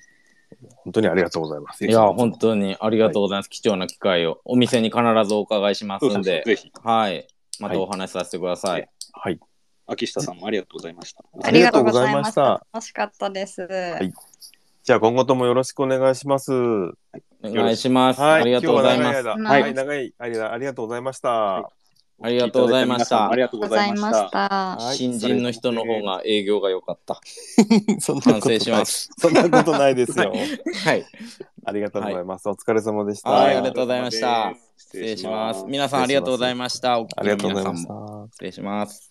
[SPEAKER 1] 本当にありがとうございます。
[SPEAKER 2] いや、本当にありがとうございます。貴重な機会を。お店に必ずお伺いしますんで、
[SPEAKER 3] ぜひ、
[SPEAKER 2] はい。またお話しさせてください。
[SPEAKER 1] はい。
[SPEAKER 3] 秋下さんもありがとうございました。
[SPEAKER 4] ありがとうございまし
[SPEAKER 1] た
[SPEAKER 4] た。楽しかったです。
[SPEAKER 1] いじゃあ今後ともよろしくお願いします。
[SPEAKER 2] お願いします。
[SPEAKER 1] はい。
[SPEAKER 2] ありがとうございます。
[SPEAKER 1] 今日は長い間
[SPEAKER 4] はい
[SPEAKER 1] はい、長い間ありがとうございました。
[SPEAKER 3] はい
[SPEAKER 2] ありがとうございました
[SPEAKER 3] ありがとうございまし。
[SPEAKER 4] た
[SPEAKER 2] 新人の人の方が営業が良かった。[LAUGHS]
[SPEAKER 1] そんな
[SPEAKER 2] 反
[SPEAKER 1] ことない
[SPEAKER 2] 省します。
[SPEAKER 1] そんなことないですよ。
[SPEAKER 2] はい。
[SPEAKER 1] ありがとうございます。お疲れ様でした。
[SPEAKER 2] はいありがとうございました
[SPEAKER 3] 失
[SPEAKER 2] 失礼します。
[SPEAKER 3] す
[SPEAKER 2] 皆さんありがとうございました。
[SPEAKER 1] ありがとうございまし
[SPEAKER 2] 皆さんも
[SPEAKER 1] た。
[SPEAKER 2] 失礼します。